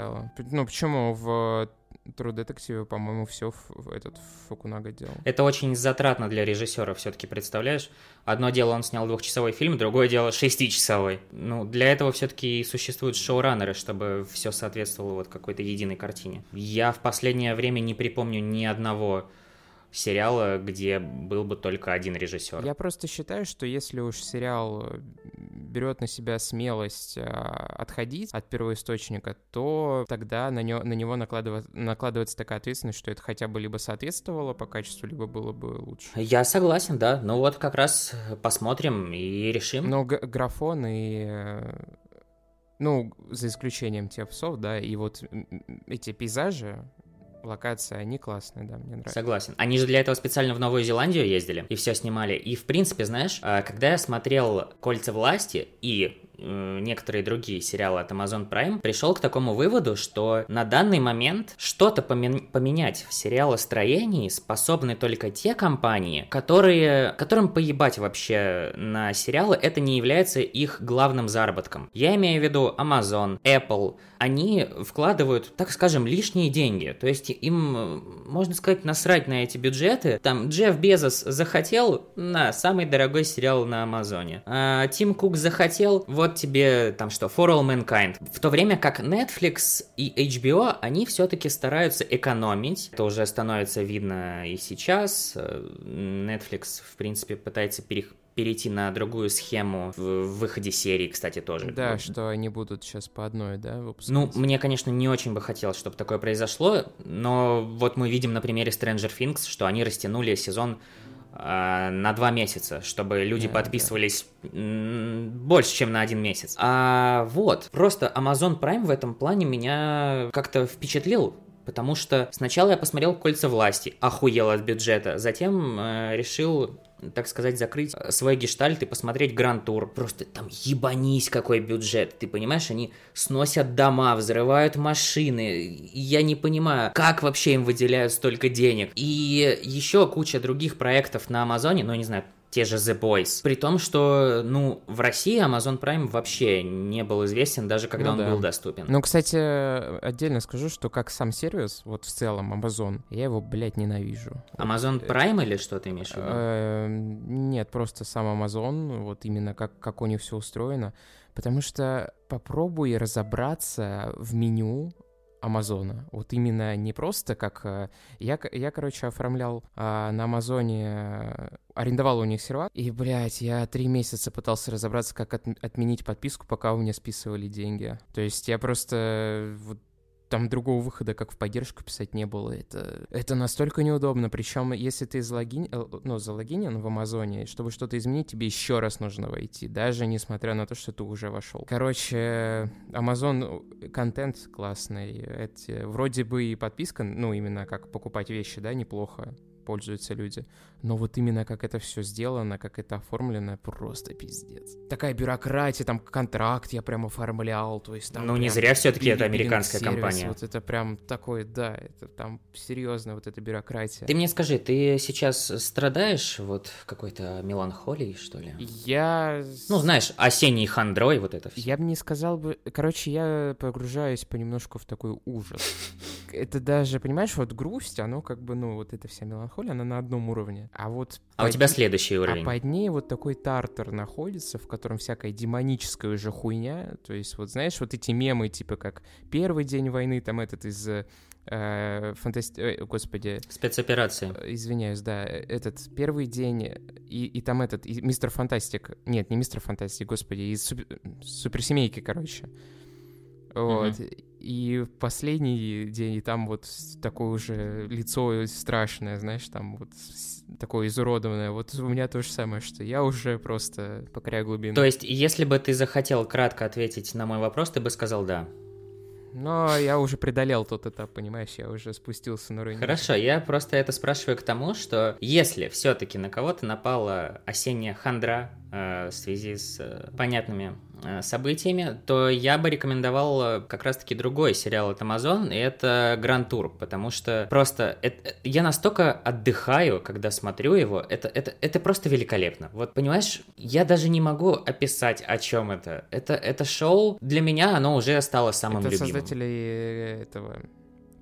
Speaker 2: Ну почему в True Detective, по-моему, все в этот Фукунага делал.
Speaker 1: Это очень затратно для режиссера все-таки, представляешь? Одно дело, он снял двухчасовой фильм, другое дело шестичасовой. Ну, для этого все-таки существуют шоураннеры, чтобы все соответствовало вот какой-то единой картине. Я в последнее время не припомню ни одного сериала, где был бы только один режиссер.
Speaker 2: Я просто считаю, что если уж сериал э, берет на себя смелость а, отходить от первоисточника, то тогда на, него, на него накладывается, накладывается такая ответственность, что это хотя бы либо соответствовало по качеству, либо было бы лучше.
Speaker 1: Я согласен, да. Ну вот как раз посмотрим и решим.
Speaker 2: Но графон и э, ну, за исключением тех псов, да, и вот эти пейзажи, локации, они классные, да, мне нравятся.
Speaker 1: Согласен. Они же для этого специально в Новую Зеландию ездили и все снимали. И, в принципе, знаешь, а, когда я смотрел «Кольца власти» и некоторые другие сериалы от Amazon Prime, пришел к такому выводу, что на данный момент что-то поменять в сериалостроении способны только те компании, которые, которым поебать вообще на сериалы, это не является их главным заработком. Я имею в виду Amazon, Apple, они вкладывают, так скажем, лишние деньги. То есть им, можно сказать, насрать на эти бюджеты. Там Джефф Безос захотел на самый дорогой сериал на Амазоне. А Тим Кук захотел, вот тебе там что, For All Mankind. В то время как Netflix и HBO, они все-таки стараются экономить. Это уже становится видно и сейчас. Netflix, в принципе, пытается перех перейти на другую схему в выходе серии, кстати, тоже.
Speaker 2: Да, вот. что они будут сейчас по одной, да,
Speaker 1: выпускать? Ну, мне, конечно, не очень бы хотелось, чтобы такое произошло, но вот мы видим на примере Stranger Things, что они растянули сезон а, на два месяца, чтобы люди yeah, подписывались yeah. больше, чем на один месяц. А вот, просто Amazon Prime в этом плане меня как-то впечатлил. Потому что сначала я посмотрел «Кольца власти», охуел от бюджета, затем э, решил так сказать, закрыть свой гештальт и посмотреть Гранд-тур. Просто там ебанись какой бюджет. Ты понимаешь, они сносят дома, взрывают машины. Я не понимаю, как вообще им выделяют столько денег. И еще куча других проектов на Амазоне, ну, не знаю, те же The Boys. При том, что, ну, в России Amazon Prime вообще не был известен, даже когда ну, он да. был доступен.
Speaker 2: Ну, кстати, отдельно скажу, что как сам сервис, вот в целом Amazon, я его, блядь, ненавижу.
Speaker 1: Amazon вот, Prime или что ты имеешь в виду?
Speaker 2: Э, нет, просто сам Amazon, вот именно как, как у них все устроено. Потому что попробуй разобраться в меню Амазона. Вот именно не просто как... Э, я, я короче, оформлял а, на Амазоне, э, арендовал у них сервак, и, блядь, я три месяца пытался разобраться, как от, отменить подписку, пока у меня списывали деньги. То есть я просто э, вот там другого выхода, как в поддержку писать, не было. Это, это настолько неудобно. Причем, если ты залогин, э, ну, залогинен в Амазоне, чтобы что-то изменить, тебе еще раз нужно войти, даже несмотря на то, что ты уже вошел. Короче, Amazon контент классный. Эти, вроде бы и подписка, ну, именно как покупать вещи, да, неплохо пользуются люди. Но вот именно как это все сделано, как это оформлено, просто пиздец. Такая бюрократия, там контракт я прям оформлял, то есть там...
Speaker 1: Ну, не зря все-таки это американская компания.
Speaker 2: Вот это прям такое, да, это там серьезно вот эта бюрократия.
Speaker 1: Ты мне скажи, ты сейчас страдаешь вот какой-то меланхолией, что ли?
Speaker 2: Я...
Speaker 1: Ну, знаешь, осенний хандрой, вот это все.
Speaker 2: Я бы не сказал бы... Короче, я погружаюсь понемножку в такой ужас. Это даже, понимаешь, вот грусть, оно как бы, ну, вот эта вся меланхолия, она на одном уровне. А вот...
Speaker 1: А у тебя следующий уровень.
Speaker 2: А под ней вот такой тартер находится, в котором всякая демоническая уже хуйня. То есть вот знаешь, вот эти мемы, типа как «Первый день войны», там этот из э, фантасти... Э, господи...
Speaker 1: Спецоперации.
Speaker 2: Э, извиняюсь, да. Этот первый день, и, и там этот, и Мистер Фантастик. Нет, не Мистер Фантастик, господи, из супер... суперсемейки, короче. Вот. Mm-hmm. И последний день, и там вот такое уже лицо страшное, знаешь, там вот такое изуродованное. Вот у меня то же самое, что я уже просто покоряю глубину.
Speaker 1: То есть, если бы ты захотел кратко ответить на мой вопрос, ты бы сказал «да».
Speaker 2: Но я уже преодолел тот этап, понимаешь, я уже спустился на уровень.
Speaker 1: Хорошо, я просто это спрашиваю к тому, что если все-таки на кого-то напала осенняя хандра в связи с э, понятными Э, событиями, то я бы рекомендовал э, как раз-таки другой сериал от Amazon, и это Гранд Тур, потому что просто это, я настолько отдыхаю, когда смотрю его, это, это, это просто великолепно. Вот понимаешь, я даже не могу описать, о чем это. Это, это шоу, для меня оно уже стало самым
Speaker 2: это
Speaker 1: любимым.
Speaker 2: Это создатели этого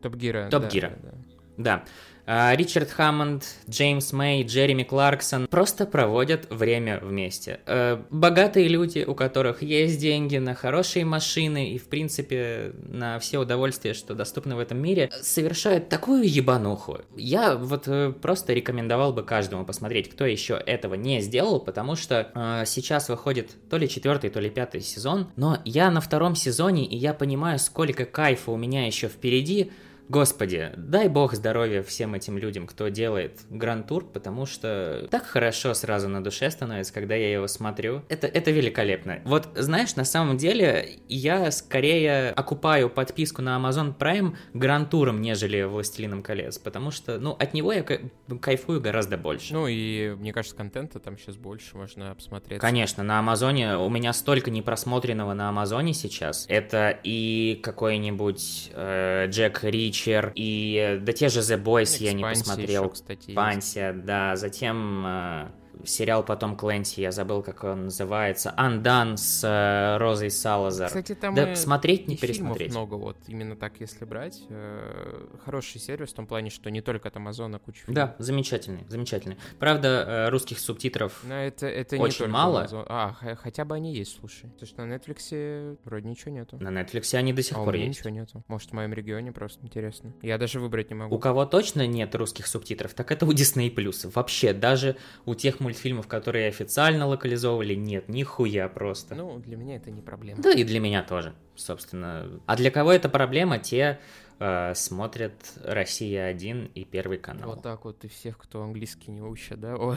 Speaker 2: Топ Гира.
Speaker 1: Топ Гира. Да, да. да. А, Ричард Хаммонд, Джеймс Мэй, Джереми Кларксон просто проводят время вместе. Э, богатые люди, у которых есть деньги на хорошие машины и, в принципе, на все удовольствия, что доступны в этом мире, совершают такую ебануху. Я вот э, просто рекомендовал бы каждому посмотреть, кто еще этого не сделал, потому что э, сейчас выходит то ли четвертый, то ли пятый сезон, но я на втором сезоне, и я понимаю, сколько кайфа у меня еще впереди, Господи, дай бог здоровья всем этим людям, кто делает Гранд-тур, потому что так хорошо сразу на душе становится, когда я его смотрю. Это, это великолепно. Вот, знаешь, на самом деле, я скорее окупаю подписку на Amazon Prime Гранд-туром, нежели Властелином колец, потому что, ну, от него я кайфую гораздо больше.
Speaker 2: Ну, и мне кажется, контента там сейчас больше можно посмотреть.
Speaker 1: Конечно, на Амазоне у меня столько непросмотренного на Амазоне сейчас. Это и какой-нибудь э, Джек Рич, Witcher, и да те же The Boys я не посмотрел. Еще, кстати, Пансия, да, затем э, сериал потом Клэнси, я забыл, как он называется, Андан с э, Розой Салазар.
Speaker 2: Кстати, там
Speaker 1: да, смотреть, не пересмотреть.
Speaker 2: много, вот, именно так, если брать. Э, хороший сервис в том плане, что не только от Амазона куча фильмов.
Speaker 1: Да, замечательный, замечательный. Правда, э, русских субтитров Но это, это очень не мало. Amazon.
Speaker 2: А, хотя бы они есть, слушай. Потому что на Netflix вроде ничего нету.
Speaker 1: На Netflix они до сих
Speaker 2: а
Speaker 1: пор есть.
Speaker 2: ничего нету. Может, в моем регионе просто интересно. Я даже выбрать не могу.
Speaker 1: У кого точно нет русских субтитров, так это у Disney+. Вообще, даже у тех мультфильмов, которые официально локализовывали, нет, нихуя просто.
Speaker 2: Ну, для меня это не проблема.
Speaker 1: Да и для меня тоже. собственно. А для кого это проблема, те э, смотрят «Россия-1» и Первый канал.
Speaker 2: Вот так вот и всех, кто английский не учат, да?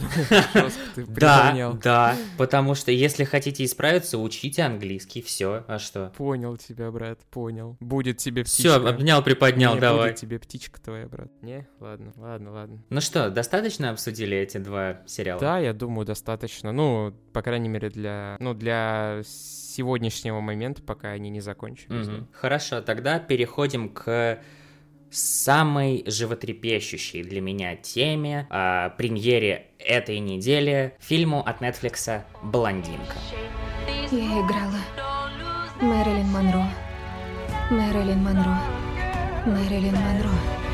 Speaker 1: Да, да, потому что если хотите исправиться, учите английский, все, а что?
Speaker 2: Понял тебя, брат, понял. Будет тебе птичка.
Speaker 1: Все, обнял, приподнял, давай.
Speaker 2: Будет тебе птичка твоя, брат. Не? Ладно, ладно, ладно.
Speaker 1: Ну что, достаточно обсудили эти два сериала?
Speaker 2: Да, я думаю, достаточно. Ну, по крайней мере, для, ну, для сегодняшнего момента, пока они не закончились.
Speaker 1: Мгм. Хорошо, тогда переходим к самой животрепещущей для меня теме, а, премьере этой недели, фильму от Netflix «Блондинка».
Speaker 3: Я играла Мэрилин Монро. Мэрилин Монро. Мэрилин Монро.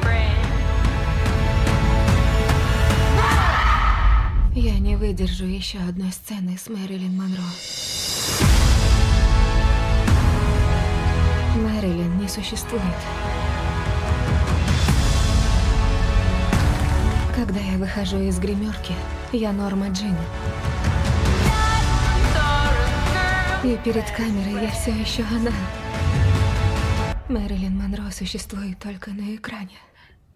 Speaker 3: Я не выдержу еще одной сцены с Мэрилин Монро. Мэрилин не существует. Когда я выхожу из гримерки, я Норма Джин. И перед камерой я все еще она. Мэрилин Монро существует только на экране.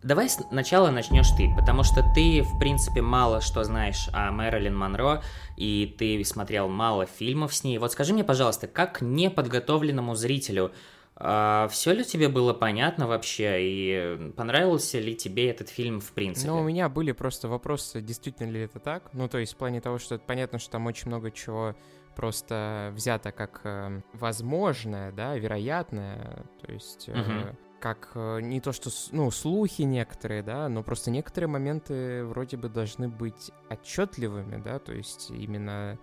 Speaker 1: Давай сначала начнешь ты, потому что ты, в принципе, мало что знаешь о Мэрилин Монро, и ты смотрел мало фильмов с ней. Вот скажи мне, пожалуйста, как неподготовленному зрителю, все ли тебе было понятно вообще, и понравился ли тебе этот фильм в принципе?
Speaker 2: Ну, у меня были просто вопросы, действительно ли это так. Ну, то есть в плане того, что понятно, что там очень много чего просто взято как э, возможное, да, вероятное, то есть... э,
Speaker 1: Мгм.
Speaker 2: Как э, не то что ну слухи некоторые, да, но просто некоторые моменты вроде бы должны быть отчетливыми, да, то есть именно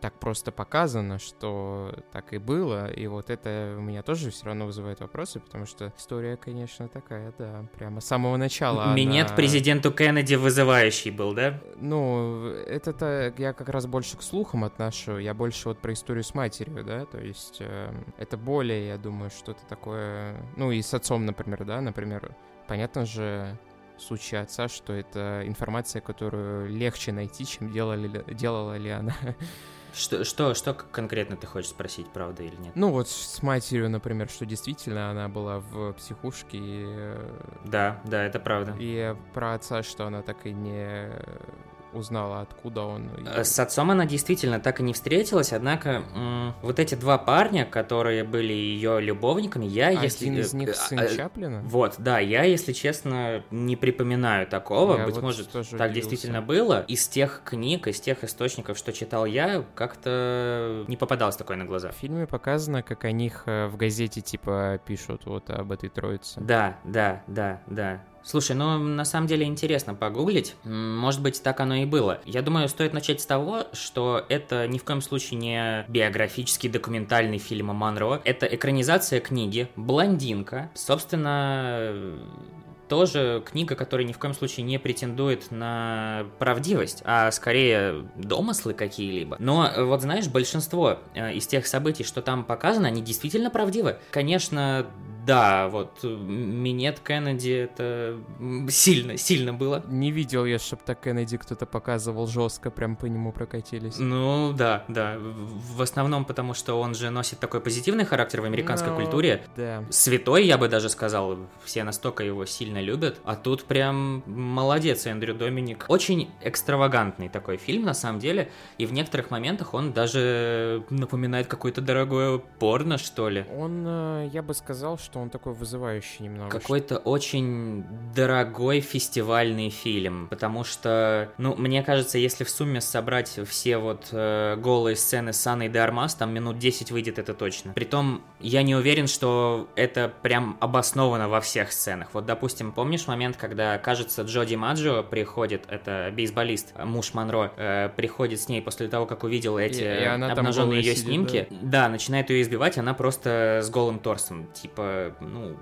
Speaker 2: так просто показано, что так и было, и вот это у меня тоже все равно вызывает вопросы, потому что история, конечно, такая, да, прямо с самого начала.
Speaker 1: Минет
Speaker 2: она-
Speaker 1: президенту Кеннеди вызывающий был, да?
Speaker 2: ну, это-то я как раз больше к слухам отношу, я больше вот про историю с матерью, да, то есть э, это более, я думаю, что-то такое, ну и с отцом, например, да, например, понятно же, в случае отца, что это информация, которую легче найти, чем делали, ли- делала ли она.
Speaker 1: Что, что, что конкретно ты хочешь спросить, правда или нет?
Speaker 2: Ну вот с матерью, например, что действительно она была в психушке, и, э,
Speaker 1: Да, да, это правда.
Speaker 2: и про отца, что она так и не узнала, откуда он.
Speaker 1: Э, С отцом она действительно так и не встретилась, однако вот эти два парня, которые были ее любовниками, я, если...
Speaker 2: Один из
Speaker 1: э,
Speaker 2: них
Speaker 1: э,
Speaker 2: сын
Speaker 1: э,
Speaker 2: Чаплина?
Speaker 1: Вот, да, я, если честно, не припоминаю такого.
Speaker 2: Я
Speaker 1: Быть
Speaker 2: вот
Speaker 1: может, так
Speaker 2: удивился.
Speaker 1: действительно было. Из тех книг, из тех источников, что читал я, как-то не попадалось такое на глаза.
Speaker 2: В фильме показано, как о них в газете типа пишут вот об этой троице.
Speaker 1: Да, да, да, да. Слушай, ну на самом деле интересно погуглить. Может быть, так оно и было. Я думаю, стоит начать с того, что это ни в коем случае не биографический документальный фильм о Монро. Это экранизация книги «Блондинка». Собственно, тоже книга, которая ни в коем случае не претендует на правдивость, а скорее домыслы какие-либо. Но э, вот знаешь, большинство э, из тех событий, что там показано, они действительно правдивы. Конечно, да, вот минет Кеннеди это сильно, сильно было.
Speaker 2: Не видел я, чтоб так Кеннеди кто-то показывал жестко, прям по нему прокатились.
Speaker 1: Ну да, да. В основном потому, что он же носит такой позитивный характер в американской
Speaker 2: Ну,
Speaker 1: культуре.
Speaker 2: Да.
Speaker 1: Святой, я бы даже сказал, все настолько его сильно любят. А тут прям молодец Эндрю Доминик. Очень экстравагантный такой фильм, на самом деле. И в некоторых моментах он даже напоминает какое-то дорогое порно, что ли.
Speaker 2: Он, э, я бы сказал, что он такой вызывающий немного.
Speaker 1: Какой-то очень дорогой фестивальный фильм, потому что, ну, мне кажется, если в сумме собрать все вот э, голые сцены с Анной де Армас, там минут 10 выйдет это точно. Притом, я не уверен, что это прям обосновано во всех сценах. Вот, допустим, помнишь момент, когда, кажется, Джоди Маджо приходит, это бейсболист, э, муж Монро, э, приходит с ней после того, как увидел эти
Speaker 2: и там
Speaker 1: обнаженные ее
Speaker 2: сидит,
Speaker 1: снимки. Да, начинает ее избивать, она просто с голым торсом. Типа, ну...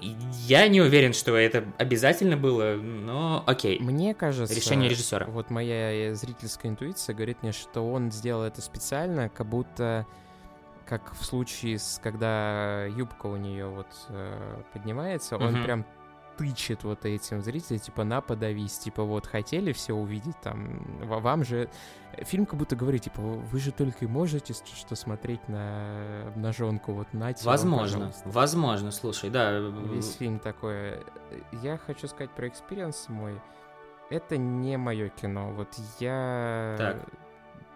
Speaker 1: Я не уверен, что это обязательно было, но окей.
Speaker 2: Мне кажется...
Speaker 1: Решение режиссера.
Speaker 2: Вот моя зрительская интуиция говорит мне, что он сделал это специально, как будто как в случае с когда юбка у нее вот э, поднимается, он прям тычет вот этим зрителям, типа, на, подавись, типа, вот, хотели все увидеть там, вам же... Фильм как будто говорит, типа, вы же только и можете что смотреть на обнаженку, вот, на
Speaker 1: Возможно, возможно, слушай, да.
Speaker 2: Весь фильм такой. Я хочу сказать про experience мой. Это не мое кино, вот я...
Speaker 1: Так.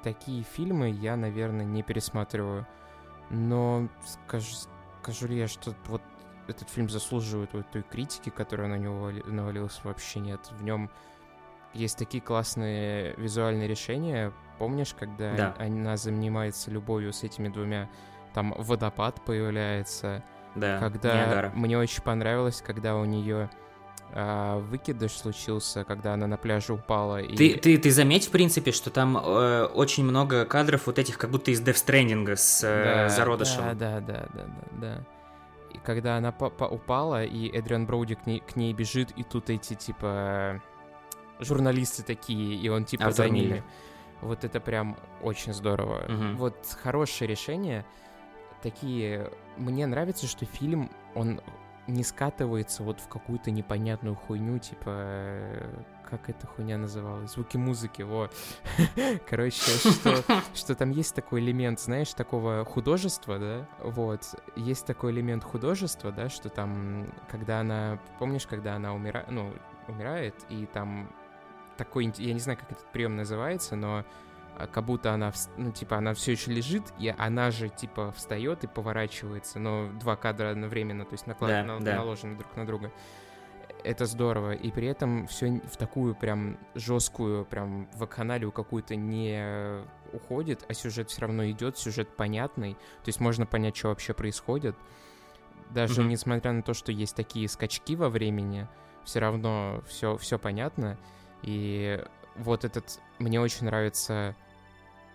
Speaker 2: Такие фильмы я, наверное, не пересматриваю. Но скажу, скажу ли я, что вот этот фильм заслуживает вот той критики, которая на него навалилась, вообще нет. В нем есть такие классные визуальные решения. Помнишь, когда
Speaker 1: да.
Speaker 2: она занимается любовью с этими двумя, там водопад появляется.
Speaker 1: Да,
Speaker 2: когда
Speaker 1: Ниагара.
Speaker 2: мне очень понравилось, когда у нее а, выкидыш случился, когда она на пляже упала. И...
Speaker 1: Ты, ты, ты заметь, в принципе, что там э, очень много кадров вот этих, как будто из Death Stranding с э,
Speaker 2: да,
Speaker 1: зародышем.
Speaker 2: Да, да, да, да, да, да. Когда она упала, и Эдриан Броуди к ней, к ней бежит, и тут эти, типа, журналисты такие, и он, типа,
Speaker 1: Артур
Speaker 2: за ними.
Speaker 1: Миллер.
Speaker 2: Вот это прям очень здорово.
Speaker 1: Мгм.
Speaker 2: Вот хорошее решение. Такие... Мне нравится, что фильм, он не скатывается вот в какую-то непонятную хуйню, типа... Как эта хуйня называлась? Звуки музыки, во. Короче, что, что там есть такой элемент, знаешь, такого художества, да? Вот. Есть такой элемент художества, да, что там, когда она... Помнишь, когда она умирает, ну, умирает, и там такой, я не знаю, как этот прием называется, но а, как будто она, ну, типа, она все еще лежит, и она же, типа, встает и поворачивается, но два кадра одновременно, то есть наклад-
Speaker 1: Да,
Speaker 2: на-
Speaker 1: да.
Speaker 2: наложены друг на друга. Это здорово, и при этом все в такую прям жесткую, прям вакханалию какую-то не уходит, а сюжет все равно идет, сюжет понятный, то есть можно понять, что вообще происходит. Даже
Speaker 1: Мгм.
Speaker 2: несмотря на то, что есть такие скачки во времени, все равно все, все понятно. И вот этот... Мне очень нравится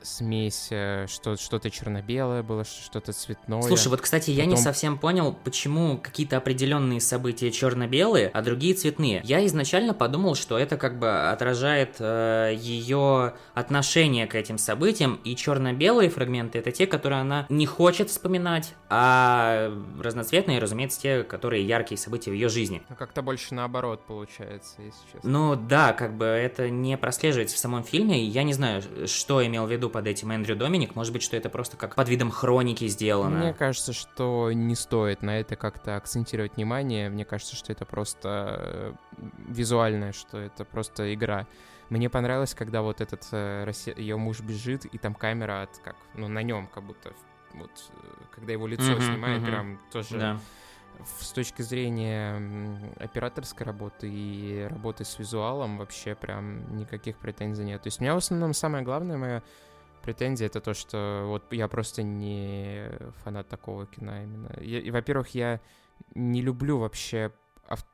Speaker 2: смесь, э, что, что-то черно-белое было, что-то цветное.
Speaker 1: Слушай, вот, кстати, я не совсем понял, почему какие-то определенные события черно-белые, а другие цветные. Я изначально подумал, что это как бы отражает ее отношение к этим событиям, и черно-белые фрагменты это те, которые она не хочет вспоминать, а разноцветные, разумеется, те, которые яркие события в ее жизни.
Speaker 2: Ну, как-то больше наоборот получается, если честно.
Speaker 1: Ну да, как бы это не прослеживается в самом фильме, и я не знаю, что имел в виду под этим Эндрю Доминик, может быть, что это просто как под видом хроники сделано.
Speaker 2: Мне кажется, что не стоит на это как-то акцентировать внимание. Мне кажется, что это просто э, визуальное, что это просто игра. Мне понравилось, когда вот этот ее муж бежит, и там камера от как, ну на нем как будто вот э, когда его лицо
Speaker 1: Мгм,
Speaker 2: снимает,
Speaker 1: мгм.
Speaker 2: прям тоже
Speaker 1: Да.
Speaker 2: с точки зрения операторской работы и работы с визуалом вообще прям никаких претензий нет. То есть у меня в основном самое главное моя претензия это то, что вот я просто не фанат такого кино именно. Я- и, во-первых, я не люблю вообще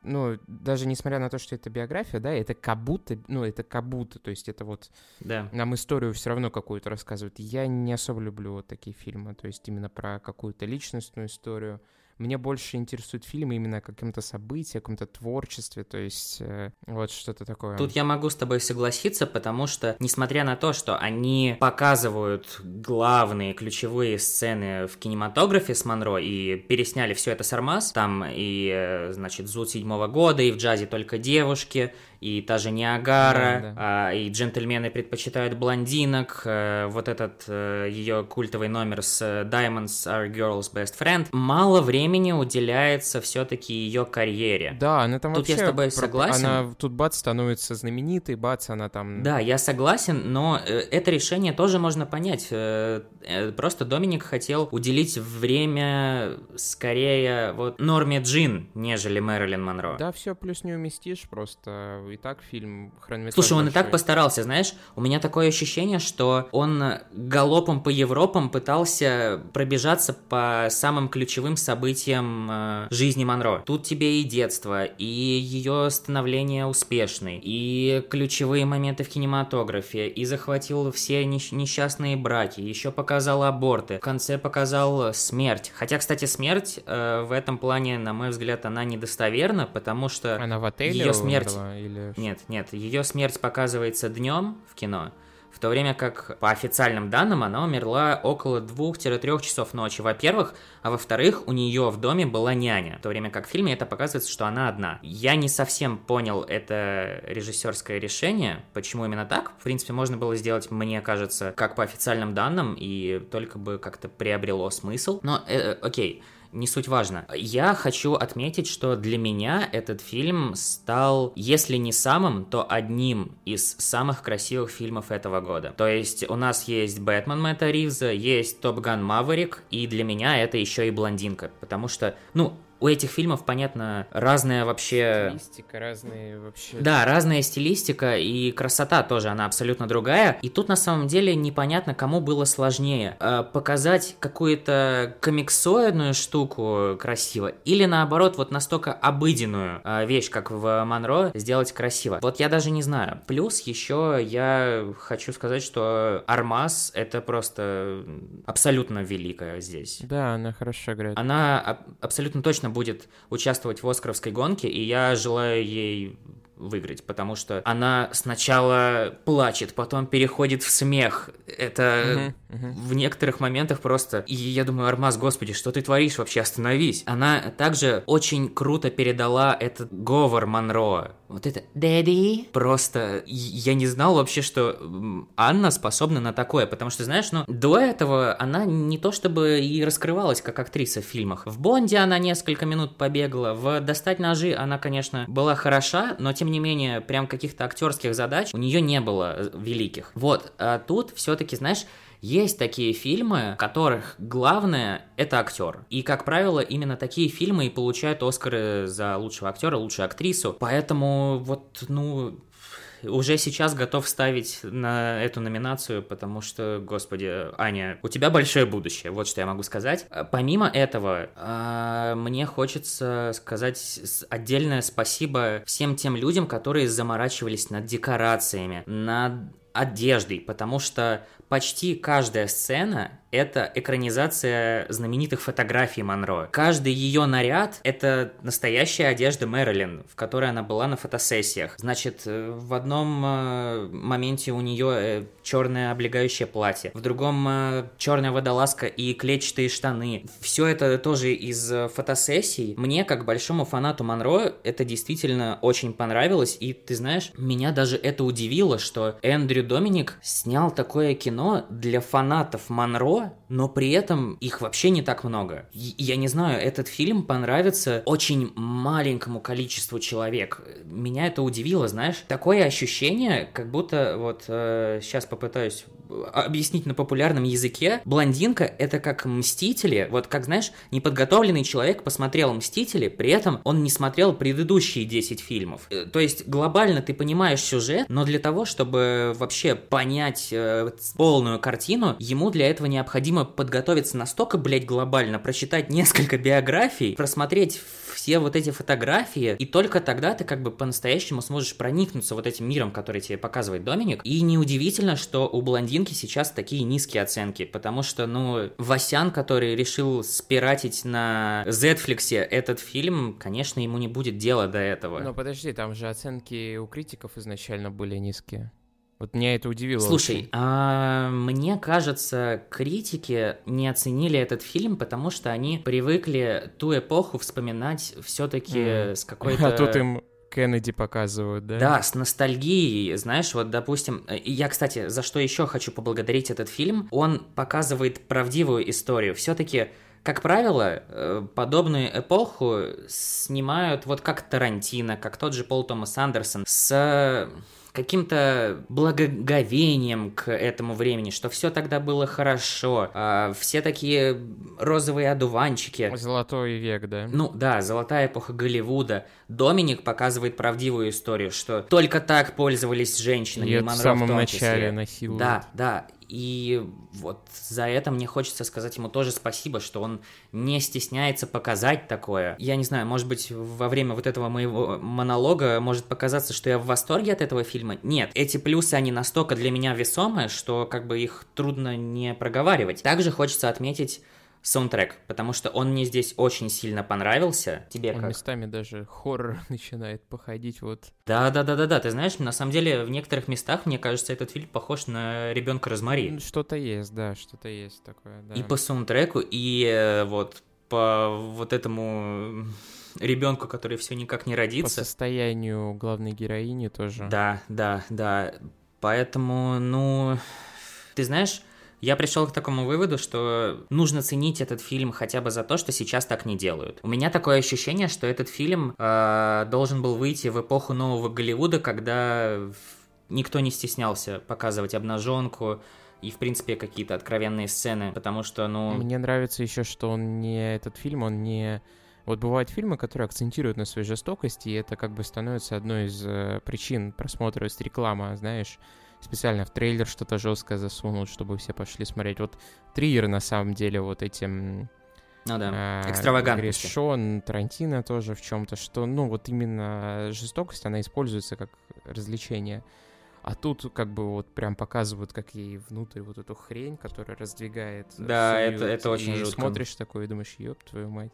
Speaker 2: ну, даже несмотря на то, что это биография, да, это как будто, ну, это как будто, то есть это вот
Speaker 1: Да.
Speaker 2: нам историю все равно какую-то рассказывают. Я не особо люблю вот такие фильмы, то есть именно про какую-то личностную историю. Мне больше интересуют фильмы именно о каком-то событии, о каком-то творчестве, то есть э, вот что-то такое.
Speaker 1: Тут я могу с тобой согласиться, потому что, несмотря на то, что они показывают главные ключевые сцены в кинематографе с Монро и пересняли все это с Армаз, там и, э, значит, Зуд седьмого года, и в джазе только девушки, и та же Ниагара,
Speaker 2: Да, да.
Speaker 1: а, и джентльмены предпочитают блондинок, э, вот этот ее культовый номер с э, Diamonds Are Girls Best Friend, мало времени уделяется все-таки ее карьере.
Speaker 2: Да, она там
Speaker 1: Тут я
Speaker 2: вообще...
Speaker 1: с тобой
Speaker 2: про-
Speaker 1: согласен.
Speaker 2: Она тут бац становится знаменитой, бац, она там...
Speaker 1: Да, я согласен, но э, это решение тоже можно понять. Э, э, Просто Доминик хотел уделить время скорее вот Норме Джин, нежели Мэрилин Монро.
Speaker 2: Да, все плюс не уместишь, просто и так фильм хронометраж
Speaker 1: Слушай, он и так постарался, знаешь, у меня такое ощущение, что он галопом по Европам пытался пробежаться по самым ключевым событиям э, жизни Монро. Тут тебе и детство, и ее становление успешной, и ключевые моменты в кинематографе, и захватил все несч- несчастные браки, еще показал аборты, в конце показал смерть. Хотя, кстати, смерть э, в этом плане, на мой взгляд, она недостоверна, потому что
Speaker 2: Она в отеле
Speaker 1: её смерть-
Speaker 2: умерла или...
Speaker 1: нет, нет, ее смерть показывается днем в кино. в то время как по официальным данным она умерла около 2-3 часов ночи, во-первых, а во-вторых, у нее в доме была няня, в то время как в фильме это показывается, что она одна. Я не совсем понял это режиссерское решение, почему именно так. В принципе, можно было сделать, мне кажется, как по официальным данным, и только бы как-то приобрело смысл. Но, э, окей, не суть важно. Я хочу отметить, что для меня этот фильм стал, если не самым, то одним из самых красивых фильмов этого года. То есть у нас есть Бэтмен Мэтта Ривза, есть Топ Ган Маверик, и для меня это еще и блондинка, потому что, ну, у этих фильмов, понятно, разная вообще...
Speaker 2: Стилистика, разные вообще...
Speaker 1: Да, разная стилистика и красота тоже, она абсолютно другая. И тут на самом деле непонятно, кому было сложнее. Э, показать какую-то комиксоидную штуку красиво или наоборот вот настолько обыденную э, вещь, как в Монро, сделать красиво. Вот я даже не знаю. Плюс еще я хочу сказать, что Армаз это просто абсолютно великая здесь.
Speaker 2: Да, она хорошо играет.
Speaker 1: Она абсолютно точно точно будет участвовать в Оскаровской гонке, и я желаю ей выиграть, потому что она сначала плачет, потом переходит в смех. Это угу, угу. в некоторых моментах просто... И я думаю, Армаз, господи, что ты творишь вообще? Остановись. Она также очень круто передала этот говор Монро. Вот это «Дэдди». Просто я не знал вообще, что Анна способна на такое, потому что, знаешь, ну, до этого она не то чтобы и раскрывалась как актриса в фильмах. В «Бонде» она несколько минут побегала, в «Достать ножи» она, конечно, была хороша, но тем тем не менее, прям каких-то актерских задач у нее не было э, великих. Вот, а тут все-таки, знаешь, есть такие фильмы, в которых главное это актер. И, как правило, именно такие фильмы и получают Оскары за лучшего актера, лучшую актрису. Поэтому вот, ну, уже сейчас готов ставить на эту номинацию, потому что, господи, Аня, у тебя большое будущее, вот что я могу сказать. А, помимо этого, а, мне хочется сказать отдельное спасибо всем тем людям, которые заморачивались над декорациями, над одеждой, потому что почти каждая сцена это экранизация знаменитых фотографий Монро. Каждый ее наряд — это настоящая одежда Мэрилин, в которой она была на фотосессиях. Значит, э, в одном э, моменте у нее э, черное облегающее платье, в другом черная водолазка и клетчатые штаны. Все это тоже из фотосессий. Мне, как большому фанату Монро, это действительно очень понравилось, и ты знаешь, меня даже это удивило, что Эндрю Доминик снял такое кино для фанатов Монро, но при этом их вообще не так много. Я не знаю, этот фильм понравится очень маленькому количеству человек. Меня это удивило, знаешь. Такое ощущение, как будто вот э, сейчас попытаюсь объяснить на популярном языке. Блондинка это как Мстители. Вот как, знаешь, неподготовленный человек посмотрел Мстители, при этом он не смотрел предыдущие 10 фильмов. Э, то есть глобально ты понимаешь сюжет, но для того, чтобы вообще понять э, полную картину, ему для этого необходимо необходимо подготовиться настолько, блядь, глобально, прочитать несколько биографий, просмотреть все вот эти фотографии, и только тогда ты как бы по-настоящему сможешь проникнуться вот этим миром, который тебе показывает Доминик. И неудивительно, что у блондинки сейчас такие низкие оценки, потому что, ну, Васян, который решил спиратить на Zflix этот фильм, конечно, ему не будет дела до этого.
Speaker 2: Но подожди, там же оценки у критиков изначально были низкие. Вот меня это удивило.
Speaker 1: Слушай, а, мне кажется, критики не оценили этот фильм, потому что они привыкли ту эпоху вспоминать все-таки mm. с какой-то.
Speaker 2: А тут им Кеннеди показывают, да?
Speaker 1: Да, с ностальгией, знаешь, вот, допустим, я, кстати, за что еще хочу поблагодарить этот фильм, он показывает правдивую историю. Все-таки как правило, э, подобную эпоху снимают вот как Тарантино, как тот же Пол Томас Андерсон, с каким-то благоговением к этому времени, что все тогда было хорошо, а, все такие розовые одуванчики.
Speaker 2: Золотой век, да?
Speaker 1: Ну да, золотая эпоха Голливуда. Доминик показывает правдивую историю, что только так пользовались женщинами,
Speaker 2: и, и в самом начале насилуют.
Speaker 1: Да, да, и вот за это мне хочется сказать ему тоже спасибо, что он не стесняется показать такое. Я не знаю, может быть, во время вот этого моего монолога может показаться, что я в восторге от этого фильма. Нет, эти плюсы, они настолько для меня весомые, что как бы их трудно не проговаривать. Также хочется отметить саундтрек, потому что он мне здесь очень сильно понравился. Тебе
Speaker 2: он
Speaker 1: как?
Speaker 2: местами даже хоррор начинает походить вот.
Speaker 1: Да, да, да, да, да. Ты знаешь, на самом деле в некоторых местах мне кажется этот фильм похож на ребенка Розмари.
Speaker 2: Что-то есть, да, что-то есть такое. Да.
Speaker 1: И по саундтреку, и э, вот по вот этому ребенку, который все никак не родится.
Speaker 2: По состоянию главной героини тоже.
Speaker 1: Да, да, да. Поэтому, ну, ты знаешь, я пришел к такому выводу, что нужно ценить этот фильм хотя бы за то, что сейчас так не делают. У меня такое ощущение, что этот фильм э, должен был выйти в эпоху нового Голливуда, когда никто не стеснялся показывать обнаженку, и, в принципе, какие-то откровенные сцены, потому что, ну...
Speaker 2: Мне нравится еще, что он не... Этот фильм, он не... Вот бывают фильмы, которые акцентируют на своей жестокости, и это как бы становится одной из э, причин просмотра, есть реклама, знаешь, специально в трейлер что-то жесткое засунул, чтобы все пошли смотреть. Вот триллеры на самом деле вот этим...
Speaker 1: Ну да, э, экстравагантности.
Speaker 2: Шон, Тарантино тоже в чем-то, что, ну, вот именно жестокость, она используется как развлечение. А тут как бы вот прям показывают, как ей внутрь вот эту хрень, которая раздвигает.
Speaker 1: Да, это, это очень и жутко.
Speaker 2: смотришь такой и думаешь, ёб твою мать.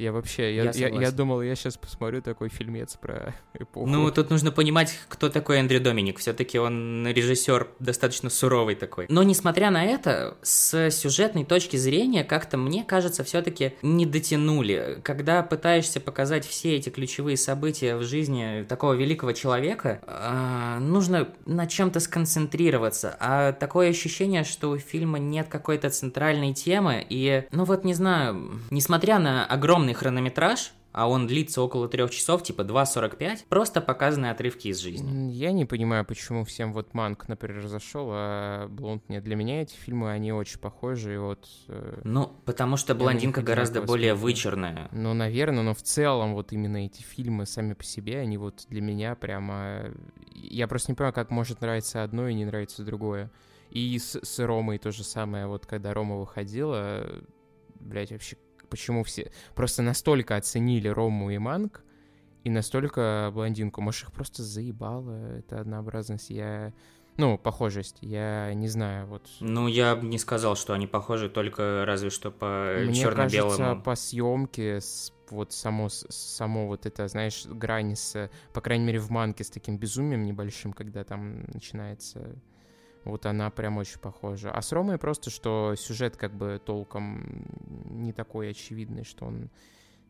Speaker 2: Я вообще, я, я, я, я думал, я сейчас посмотрю такой фильмец про эпоху.
Speaker 1: Ну, тут нужно понимать, кто такой Эндрю Доминик. Все-таки он режиссер достаточно суровый такой. Но несмотря на это, с сюжетной точки зрения, как-то мне кажется, все-таки не дотянули. Когда пытаешься показать все эти ключевые события в жизни такого великого человека, э, нужно на чем-то сконцентрироваться. А такое ощущение, что у фильма нет какой-то центральной темы. И, ну вот не знаю, несмотря на огромный огромный хронометраж, а он длится около трех часов, типа 2.45, просто показаны отрывки из жизни.
Speaker 2: Я не понимаю, почему всем вот Манк, например, зашел, а Блонд нет. Для меня эти фильмы, они очень похожи, и вот...
Speaker 1: Э... Ну, потому что Блондинка гораздо более вычурная.
Speaker 2: Ну, наверное, но в целом вот именно эти фильмы сами по себе, они вот для меня прямо... Я просто не понимаю, как может нравиться одно и не нравится другое. И с, с Ромой то же самое, вот когда Рома выходила, блять, вообще почему все просто настолько оценили Рому и Манг, и настолько блондинку. Может, их просто заебало, эта однообразность. Я... Ну, похожесть, я не знаю, вот...
Speaker 1: Ну, я бы не сказал, что они похожи, только разве что по
Speaker 2: Мне
Speaker 1: черно-белому.
Speaker 2: кажется, по съемке, вот само, само вот это, знаешь, грань с, по крайней мере, в манке с таким безумием небольшим, когда там начинается вот она прям очень похожа. А с Ромой просто, что сюжет как бы толком не такой очевидный, что он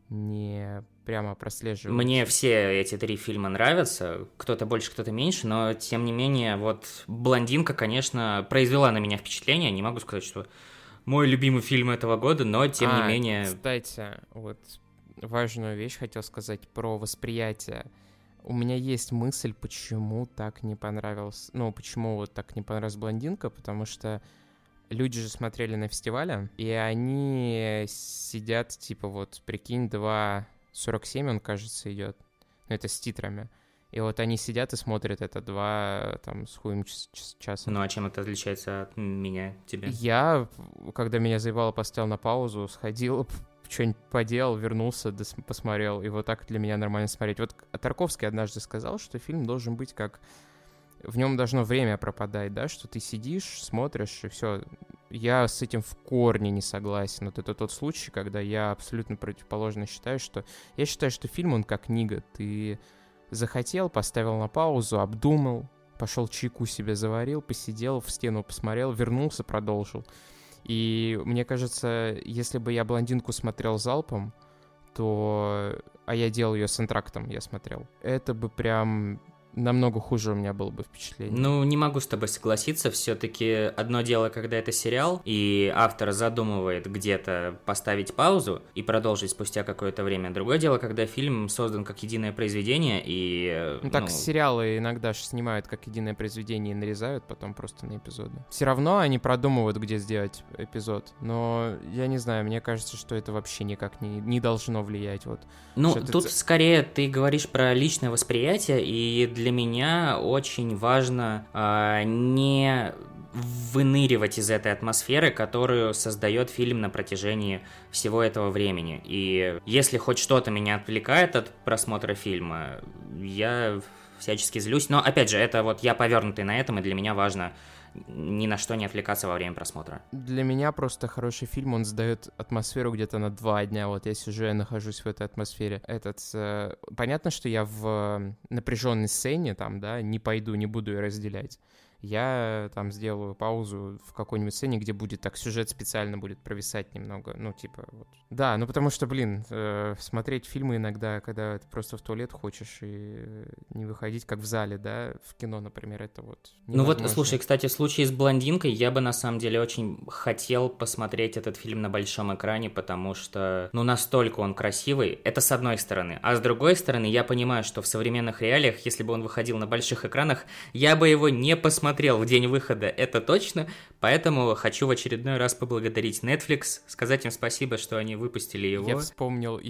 Speaker 2: не прямо прослеживается.
Speaker 1: Мне все эти три фильма нравятся, кто-то больше, кто-то меньше, но тем не менее, вот «Блондинка», конечно, произвела на меня впечатление, не могу сказать, что мой любимый фильм этого года, но тем а, не менее...
Speaker 2: кстати, вот важную вещь хотел сказать про восприятие у меня есть мысль, почему так не понравился, ну, почему вот так не понравилась блондинка, потому что люди же смотрели на фестивале, и они сидят, типа, вот, прикинь, 2.47 он, кажется, идет, ну, это с титрами. И вот они сидят и смотрят это два, там, с хуем часа.
Speaker 1: Ну, а чем это отличается от меня, тебя?
Speaker 2: Я, когда меня заебало, поставил на паузу, сходил, что-нибудь поделал, вернулся, посмотрел, и вот так для меня нормально смотреть. Вот Тарковский однажды сказал, что фильм должен быть как... В нем должно время пропадать, да, что ты сидишь, смотришь, и все. Я с этим в корне не согласен. Вот это тот случай, когда я абсолютно противоположно считаю, что... Я считаю, что фильм, он как книга. Ты захотел, поставил на паузу, обдумал, пошел чайку себе заварил, посидел, в стену посмотрел, вернулся, продолжил. И мне кажется, если бы я блондинку смотрел залпом, то... А я делал ее с антрактом, я смотрел. Это бы прям намного хуже у меня было бы впечатление.
Speaker 1: Ну, не могу с тобой согласиться. Все-таки одно дело, когда это сериал, и автор задумывает где-то поставить паузу и продолжить спустя какое-то время. Другое дело, когда фильм создан как единое произведение, и...
Speaker 2: Ну, так ну... сериалы иногда же снимают как единое произведение и нарезают потом просто на эпизоды. Все равно они продумывают, где сделать эпизод. Но я не знаю, мне кажется, что это вообще никак не, не должно влиять. Вот,
Speaker 1: ну, тут это... скорее ты говоришь про личное восприятие, и для меня очень важно э, не выныривать из этой атмосферы, которую создает фильм на протяжении всего этого времени. И если хоть что-то меня отвлекает от просмотра фильма, я всячески злюсь. Но, опять же, это вот я повернутый на этом, и для меня важно ни на что не отвлекаться во время просмотра.
Speaker 2: Для меня просто хороший фильм, он сдает атмосферу где-то на два дня. Вот я сижу, я нахожусь в этой атмосфере. Этот, э, понятно, что я в напряженной сцене там, да, не пойду, не буду ее разделять я там сделаю паузу в какой-нибудь сцене, где будет так сюжет специально будет провисать немного, ну, типа, вот. Да, ну, потому что, блин, э, смотреть фильмы иногда, когда ты просто в туалет хочешь и не выходить, как в зале, да, в кино, например, это вот
Speaker 1: Ну вот, слушай, кстати, в случае с «Блондинкой» я бы, на самом деле, очень хотел посмотреть этот фильм на большом экране, потому что, ну, настолько он красивый, это с одной стороны, а с другой стороны, я понимаю, что в современных реалиях, если бы он выходил на больших экранах, я бы его не посмотрел смотрел в день выхода, это точно, поэтому хочу в очередной раз поблагодарить Netflix, сказать им спасибо, что они выпустили его.
Speaker 2: Я вспомнил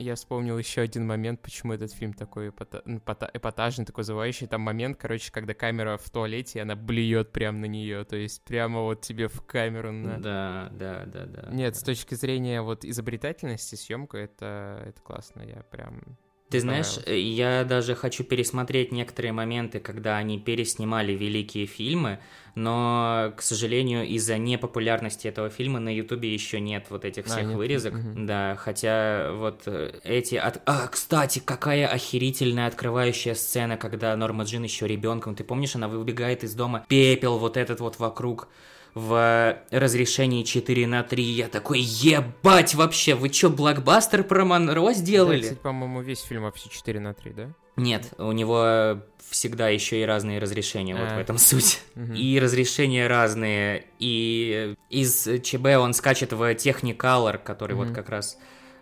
Speaker 2: я вспомнил еще один момент, почему этот фильм такой эпатажный, такой зывающий. Там момент, короче, когда камера в туалете, и она блюет прямо на нее. То есть прямо вот тебе в камеру на...
Speaker 1: Да, да, да, да.
Speaker 2: Нет, с точки зрения вот изобретательности съемка, это, это классно. Я прям
Speaker 1: ты знаешь, я даже хочу пересмотреть некоторые моменты, когда они переснимали великие фильмы, но, к сожалению, из-за непопулярности этого фильма на Ютубе еще нет вот этих всех а, нет. вырезок. Угу. Да, хотя вот э, эти... От... А, кстати, какая охерительная открывающая сцена, когда Норма Джин еще ребенком. Ты помнишь, она выбегает из дома, пепел вот этот вот вокруг в разрешении 4 на 3. Я такой, ебать вообще, вы чё, блокбастер про Монро сделали? Да,
Speaker 2: кстати, по-моему, весь фильм вообще 4 на 3, да?
Speaker 1: Нет, у него всегда еще и разные разрешения, а. вот в этом суть. Угу. И разрешения разные, и из ЧБ он скачет в Technicolor, который угу. вот как раз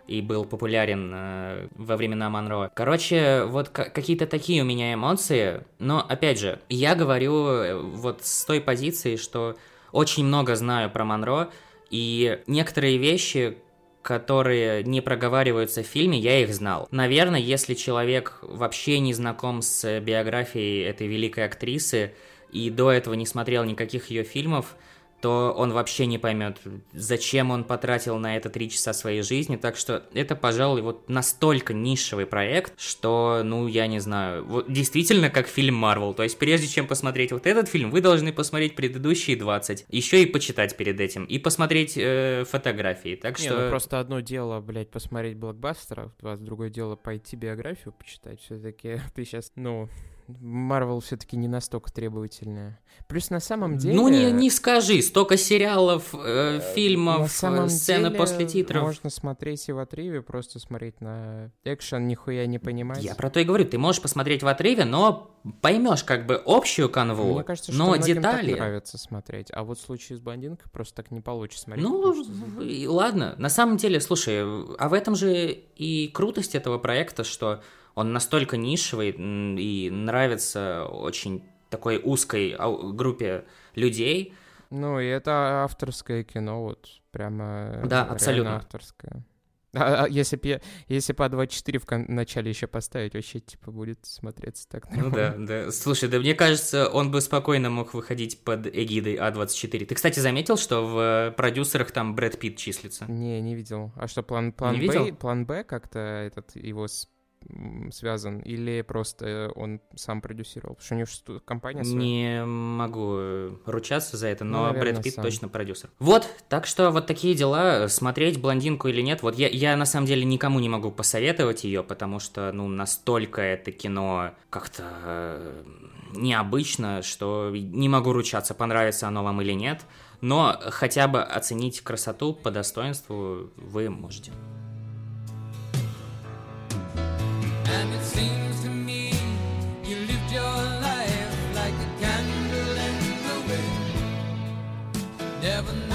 Speaker 1: и был популярен э, во времена Монро. Короче, вот какие-то такие у меня эмоции, но опять же, я говорю э, вот с той позиции, что очень много знаю про Монро, и некоторые вещи, которые не проговариваются в фильме, я их знал. Наверное, если человек вообще не знаком с биографией этой великой актрисы и до этого не смотрел никаких ее фильмов, то он вообще не поймет, зачем он потратил на это три часа своей жизни. Так что это, пожалуй, вот настолько нишевый проект, что, ну, я не знаю, вот действительно как фильм Марвел. То есть прежде чем посмотреть вот этот фильм, вы должны посмотреть предыдущие 20. Еще и почитать перед этим. И посмотреть э, фотографии. Так
Speaker 2: не,
Speaker 1: что...
Speaker 2: Ну, просто одно дело, блядь, посмотреть блокбастера, другое дело пойти биографию почитать. Все-таки ты сейчас, ну, Марвел все-таки не настолько требовательная. Плюс на самом деле...
Speaker 1: Ну не, не скажи, столько сериалов, э, э фильмов, на самом сцены деле после титров.
Speaker 2: Можно смотреть и в отрыве, просто смотреть на экшен, нихуя не понимать.
Speaker 1: Я про то и говорю, ты можешь посмотреть в отрыве, но поймешь как бы общую канву, Мне кажется, что но детали...
Speaker 2: так нравится смотреть, а вот в случае с блондинкой просто так не получится смотреть.
Speaker 1: Ну, что... ладно, на самом деле, слушай, а в этом же и крутость этого проекта, что он настолько нишевый и нравится очень такой узкой группе людей.
Speaker 2: Ну, и это авторское кино, вот прямо
Speaker 1: да, абсолютно.
Speaker 2: авторское. А, а если бы если по 24 в кон- начале еще поставить, вообще типа будет смотреться так
Speaker 1: нормально. Ну да, да. Слушай, да мне кажется, он бы спокойно мог выходить под эгидой А24. Ты, кстати, заметил, что в продюсерах там Брэд Питт числится?
Speaker 2: Не, не видел. А что, план, план не Б, видел? план Б как-то этот его связан, или просто он сам продюсировал? Потому что у него что, компания своя.
Speaker 1: Не могу ручаться за это, но ну, наверное, Брэд Питт сам. точно продюсер. Вот, так что вот такие дела. Смотреть блондинку или нет. Вот я, я на самом деле никому не могу посоветовать ее, потому что, ну, настолько это кино как-то э, необычно, что не могу ручаться, понравится оно вам или нет. Но хотя бы оценить красоту по достоинству вы можете. Heaven